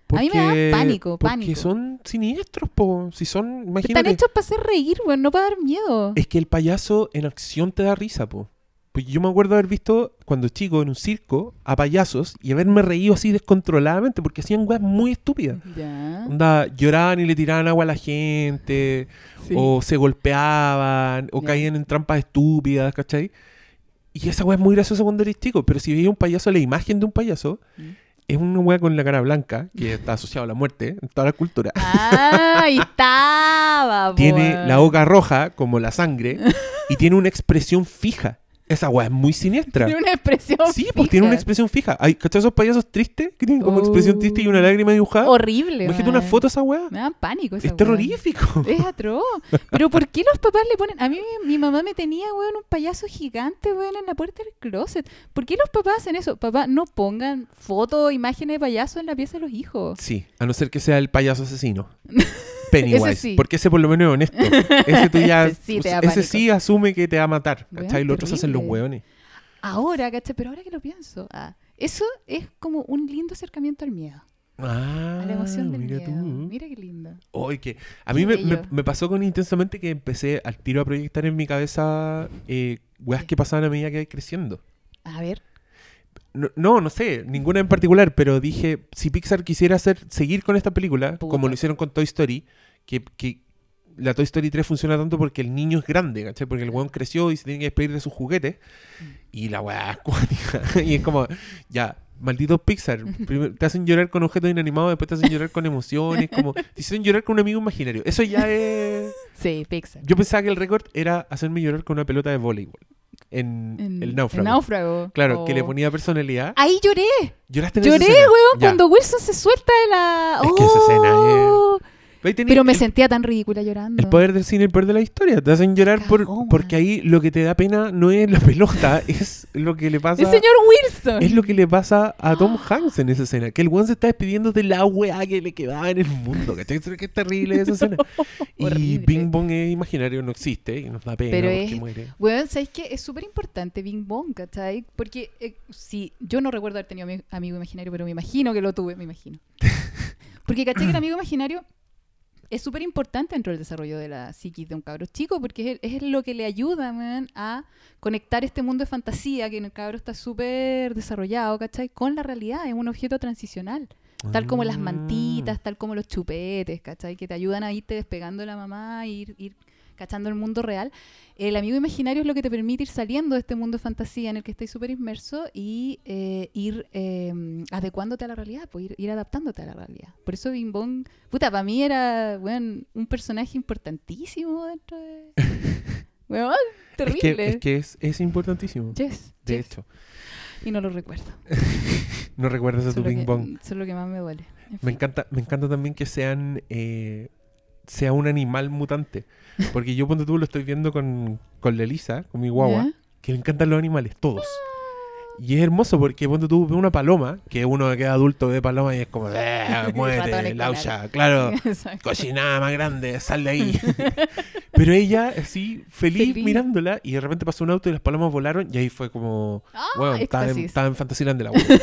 A mí me da pánico, Porque pánico. son siniestros, po. Si son, Están imagínate. hechos para hacer reír, weón, no para dar miedo. Es que el payaso en acción te da risa, po. Pues yo me acuerdo haber visto cuando chico en un circo a payasos y haberme reído así descontroladamente porque hacían weas muy estúpidas. Ya. Onda, lloraban y le tiraban agua a la gente, Sí. o se golpeaban, o Ya. caían en trampas estúpidas, ¿cachai? Y esa wea es muy graciosa cuando eres chico, pero si veis un payaso, la imagen de un payaso Mm. es una wea con la cara blanca, que está asociada a la muerte en toda la cultura. Ah, estaba, tiene la boca roja como la sangre y tiene una expresión fija. Esa weá es muy siniestra. Tiene una expresión Sí, pues tiene una expresión fija. Hay, ¿Cachai esos payasos tristes que tienen como expresión triste y una lágrima dibujada? Horrible, Imagínate una foto de esa weá. Me dan pánico esa Es weá. terrorífico. Es atroz. Pero ¿por qué los papás le ponen... A mí mi, mi mamá me tenía, weón, un payaso gigante, weón, en la puerta del closet. ¿Por qué los papás hacen eso? Papá, no pongan fotos, imágenes de payaso en la pieza de los hijos. Sí, a no ser que sea el payaso asesino. Pennywise. Sí. Porque ese por lo menos es honesto. Ese tú ya. Ese sí ese asume que te va a matar. ¿Cachai? Los otros hacen los hueones. Ahora, ¿cachai? Pero ahora que lo pienso, ah, eso es como un lindo acercamiento al miedo. Ah, A la emoción del mira miedo. tú. Mira qué lindo. Oye, que a mí me, me- pasó con intensamente que empecé al tiro a proyectar en mi cabeza eh, weas que pasaban a medida que iba creciendo. A ver. No, no, no sé, ninguna en particular, pero dije, si Pixar quisiera hacer, seguir con esta película, Puta. como lo hicieron con Toy Story, que, que la Toy Story 3 funciona tanto porque el niño es grande, ¿cachai? Porque el weón creció y se tiene que despedir de sus juguetes, Mm. y la weá es y es como, ya, malditos Pixar, primero te hacen llorar con objetos inanimados, después te hacen llorar con emociones, como, te hicieron llorar con un amigo imaginario. Eso ya es... Sí, Pixar. Yo pensaba que el récord era hacerme llorar con una pelota de voleibol. En, En- el náufrago. El náufrago. Claro, que le Oh. ponía personalidad. Ahí lloré. ¿Lloraste en esa Lloré, escena? weón, Ya. cuando Wilson se suelta de la. Es que esa escena ¡Oh! Tenés Pero me el, sentía tan ridícula llorando. el poder del cine, el poder de la historia. Te hacen llorar por, porque ahí lo que te da pena no es la pelota, es lo que le pasa. El señor Wilson. Es lo que le pasa a Tom Hanks en esa escena. Que el weón se está despidiendo de la weá que le quedaba en el mundo. ¿Cachai? Que es terrible esa escena. y. Bing Bong es imaginario, no existe. Y nos da pena Pero porque es- muere. Weón, ¿sabes qué? Es súper importante Bing Bong, ¿cachai? Porque eh, si yo no recuerdo haber tenido ami- amigo imaginario, pero me imagino que lo tuve, me imagino. Porque, ¿cachai? Que el amigo imaginario es súper importante dentro del desarrollo de la psiquis de un cabro chico, porque es, es lo que le ayuda, man, a conectar este mundo de fantasía que en el cabro está súper desarrollado, ¿cachai? Con la realidad, es un objeto transicional. Tal como las Ah. mantitas, tal como los chupetes, ¿cachai? Que te ayudan a irte despegando de la mamá, ir, ir cachando el mundo real. El amigo imaginario es lo que te permite ir saliendo de este mundo de fantasía en el que estás súper inmerso y eh, ir eh, adecuándote a la realidad, pues ir, ir adaptándote a la realidad. Por eso Bing Bong, puta, para mí era, weón, un personaje importantísimo dentro de... Es terrible. que, es, que es, es importantísimo. Yes, De yes. hecho, Y no lo recuerdo. no recuerdas a tu Bing que- Bong. Eso es lo que más me duele. En Me fin. encanta, me encanta también que sean eh, sea un animal mutante. Porque yo cuando tú lo estoy viendo con, con la Elisa, con mi guagua, ¿Ya? que le encantan los animales, todos. Y es hermoso porque cuando tú ves una paloma, que uno que es adulto ve paloma y es como, eh, muévete, laucha, claro, Exacto. cochinada más grande, sal de ahí. Pero ella así, feliz, Feliz. mirándola, y de repente pasó un auto y las palomas volaron, y ahí fue como, Ah, bueno, estaba en, éxtasis. estaba en Fantasyland de la guagua.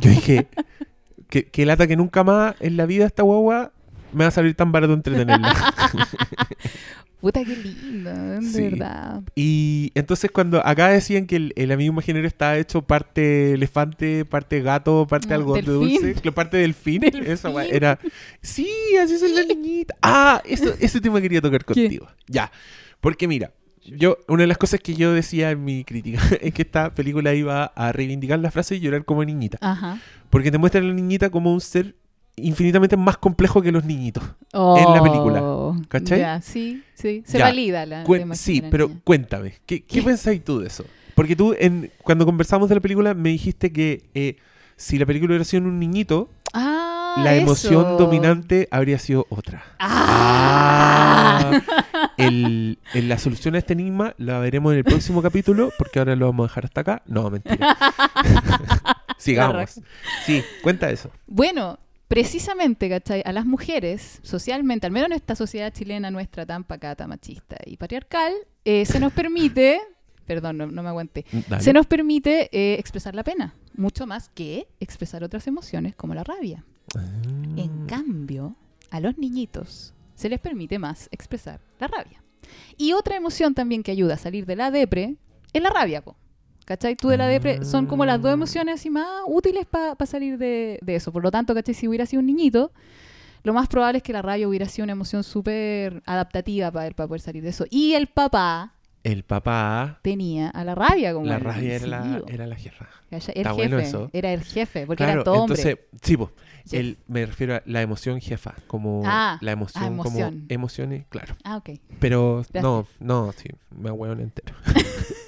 Yo dije, que, que lata que nunca más en la vida esta guagua me va a salir tan barato entretenerla. Puta, qué lindo, de Sí. verdad. y entonces cuando acá decían que el, el amigo imaginario estaba hecho parte elefante, parte gato, parte Ah, algodón de dulce, parte delfín, Delfín. guay era, sí, así es la niñita. Ah, eso, ese tema quería tocar ¿Qué? contigo. Ya, porque mira, yo, una de las cosas que yo decía en mi crítica es que esta película iba a reivindicar la frase y llorar como niñita. Ajá. Porque te muestra a la niñita como un ser infinitamente más complejo que los niñitos. En la película, Oh, ¿cachai? Ya, sí, sí. Se Ya. valida la, Cuen- sí, pero niña. cuéntame, ¿qué, qué pensáis tú de eso? Porque tú, en, cuando conversamos de la película, me dijiste que eh, si la película hubiera sido en un niñito, Ah, la emoción dominante habría sido otra. Ah. Ah. El- el- la solución a este enigma la veremos en el próximo capítulo, porque ahora lo vamos a dejar hasta acá. No, mentira. Sigamos. Sí, cuenta eso. Bueno, precisamente, ¿cachai? A las mujeres, socialmente, al menos en esta sociedad chilena nuestra tan pacata, machista y patriarcal, eh, se nos permite, perdón, no, no me aguanté, Dale. se nos permite eh, expresar la pena, mucho más que expresar otras emociones como la rabia. Ah. En cambio, a los niñitos se les permite más expresar la rabia. Y otra emoción también que ayuda a salir de la depre es la rabia, po. ¿Cachai? Tú de la depre son como las dos emociones así más útiles para salir de, de eso. Por lo tanto, ¿cachai? Si hubiera sido un niñito, lo más probable es que la rabia hubiera sido una emoción súper adaptativa para él, para poder salir de eso. Y el papá El papá, tenía a la rabia como la rabia era la, era la jefa. ¿Cachai? El Está jefe, bueno eso. era el jefe, porque Claro, era todo hombre. entonces, sí, el- me refiero a la emoción jefa, como Ah, la emoción, ah, emoción. como emociones, claro. Ah, ok. Pero Gracias. no, no, sí, me hueón entero.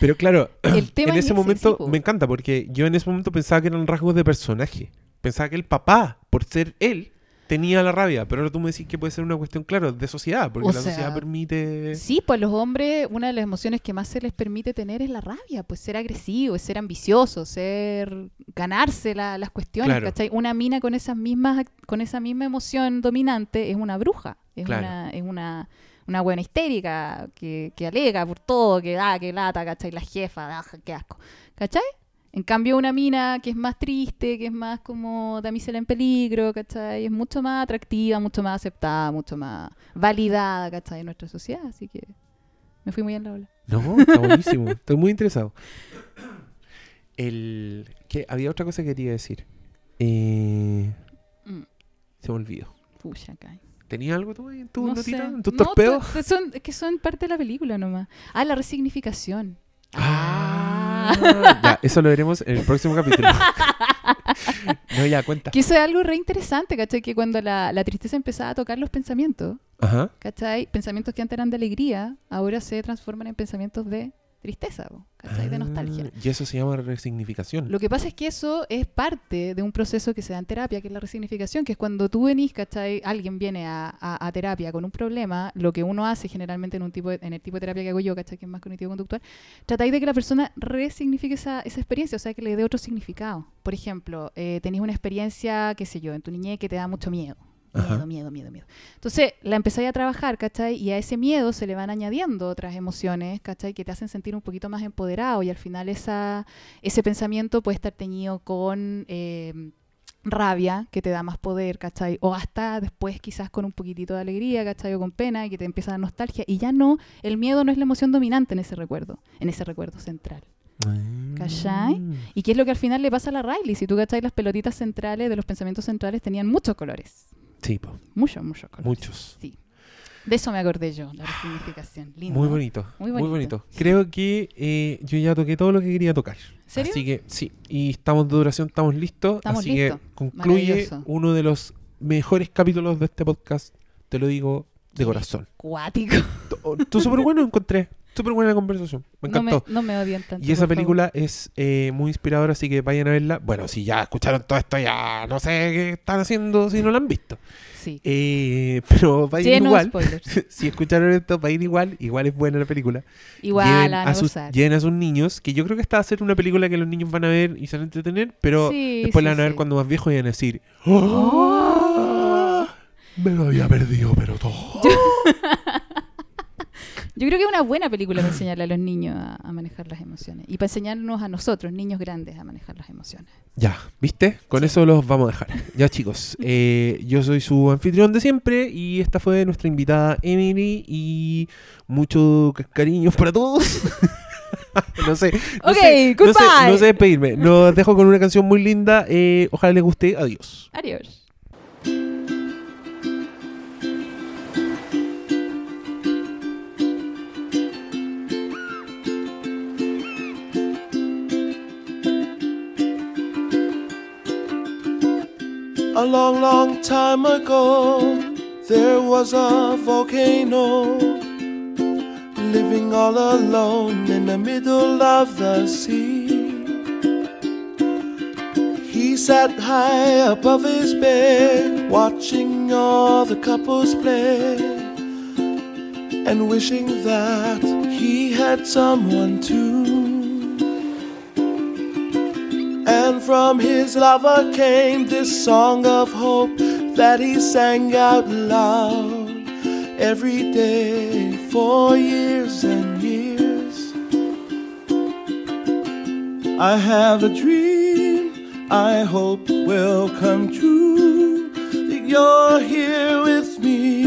Pero claro, El tema en es ese ese, momento sí, me encanta porque yo en ese momento pensaba que eran rasgos de personaje. Pensaba que el papá, por ser él, tenía la rabia. Pero ahora tú me decís que puede ser una cuestión, claro, de sociedad, porque O la sea, sociedad permite. Sí, pues los hombres, una de las emociones que más se les permite tener es la rabia, pues ser agresivo, es ser ambicioso, ser ganarse la- las cuestiones, Claro. ¿cachai? Una mina con esas mismas, con esa misma emoción dominante es una bruja, es Claro. una, es una, una buena histérica que, que alega por todo, que da, que lata, ¿cachai? La jefa, ah, qué asco, ¿cachai? En cambio, una mina que es más triste, que es más como damisela en peligro, ¿cachai? Es mucho más atractiva, mucho más aceptada, mucho más validada, ¿cachai? En nuestra sociedad. Así que me fui muy en la ola. No, está buenísimo. Estoy muy interesado. El. que Había otra cosa que quería decir. Eh, Mm. se me olvidó. Pucha, cae. ¿Tenías algo tú ahí en tu No notita? ¿En tus No, torpedos? son, es que son parte de la película nomás. Ah, la resignificación. Ah, ya, eso lo veremos en el próximo capítulo. no, ya, cuenta. Que eso es algo re interesante, ¿cachai? Que cuando la, la tristeza empezaba a tocar los pensamientos, Ajá. ¿cachai? Pensamientos que antes eran de alegría, ahora se transforman en pensamientos de tristeza, ¿cachai? De Ah, nostalgia. Y eso se llama resignificación. Lo que pasa es que eso es parte de un proceso que se da en terapia, que es la resignificación, que es cuando tú venís, ¿cachai? Alguien viene a, a- a terapia con un problema, lo que uno hace generalmente en un tipo de- en el tipo de terapia que hago yo, ¿cachai? Que es más cognitivo-conductual, tratáis de que la persona resignifique esa, esa experiencia, o sea, que le dé otro significado. Por ejemplo, eh, tenéis una experiencia, qué sé yo, en tu niñez que te da mucho miedo. Ajá. Miedo, miedo, miedo, miedo. Entonces, la empezáis a trabajar, ¿cachai? Y a ese miedo se le van añadiendo otras emociones, ¿cachai? Que te hacen sentir un poquito más empoderado y al final esa, ese pensamiento puede estar teñido con eh, rabia, que te da más poder, ¿cachai? O hasta después quizás con un poquitito de alegría, ¿cachai? O con pena, y que te empieza a dar nostalgia. Y ya no, el miedo no es la emoción dominante en ese recuerdo, en ese recuerdo central. ¿Cachai? Mm. ¿Y qué es lo que al final le pasa a la Riley? Si tú, ¿cachai? Las pelotitas centrales de los pensamientos centrales tenían muchos colores. Sí, po, Muchos, muchos colores. muchos. Sí. De eso me acordé yo, la resignificación. Lindo. Muy bonito, Muy muy bonito. Creo que eh, yo ya toqué todo lo que quería tocar. ¿Serio? Así que sí, y estamos de duración, estamos listos. Estamos así listos. que concluye uno de los mejores capítulos de este podcast. Te lo digo de corazón. Cuático. Tú súper bueno encontré. Súper buena conversación. Me No me, encantó. no me odian tanto. y esa por favor. película es eh, muy inspiradora, así que vayan a verla. Bueno, si ya escucharon todo esto, ya no sé qué están haciendo si no la han visto. Sí. Eh, pero vayan Lleno igual. si escucharon esto, vayan igual. Igual es buena la película. Igual lleven, a, a sus, lleven a sus niños, que yo creo que esta va a ser una película que los niños van a ver y se van a entretener, pero Sí, después sí, la van a ver sí. cuando más viejos y van a decir, "Oh, me lo había perdido, pero todo. Yo creo que es una buena película para enseñarle a los niños a, a manejar las emociones. Y para enseñarnos a nosotros, niños grandes, a manejar las emociones. Ya, ¿viste? Con eso los vamos a dejar. Ya chicos, eh, yo soy su anfitrión de siempre y esta fue nuestra invitada Emily y muchos cariños para todos. no sé. No Ok, sé, no sé, goodbye. no sé despedirme. Nos dejo con una canción muy linda. eh, ojalá les guste. Adiós. Adiós. A long, long time ago, there was a volcano living all alone in the middle of the sea. He sat high above his bed, watching all the couples play, and wishing that he had someone too. And from his lover came this song of hope that he sang out loud every day for years and years. I have a dream I hope will come true. That you're here with me,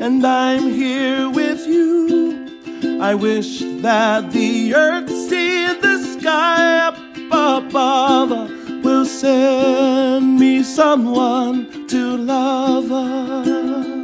and I'm here with you. I wish that the earth see the sky above will send me someone to love.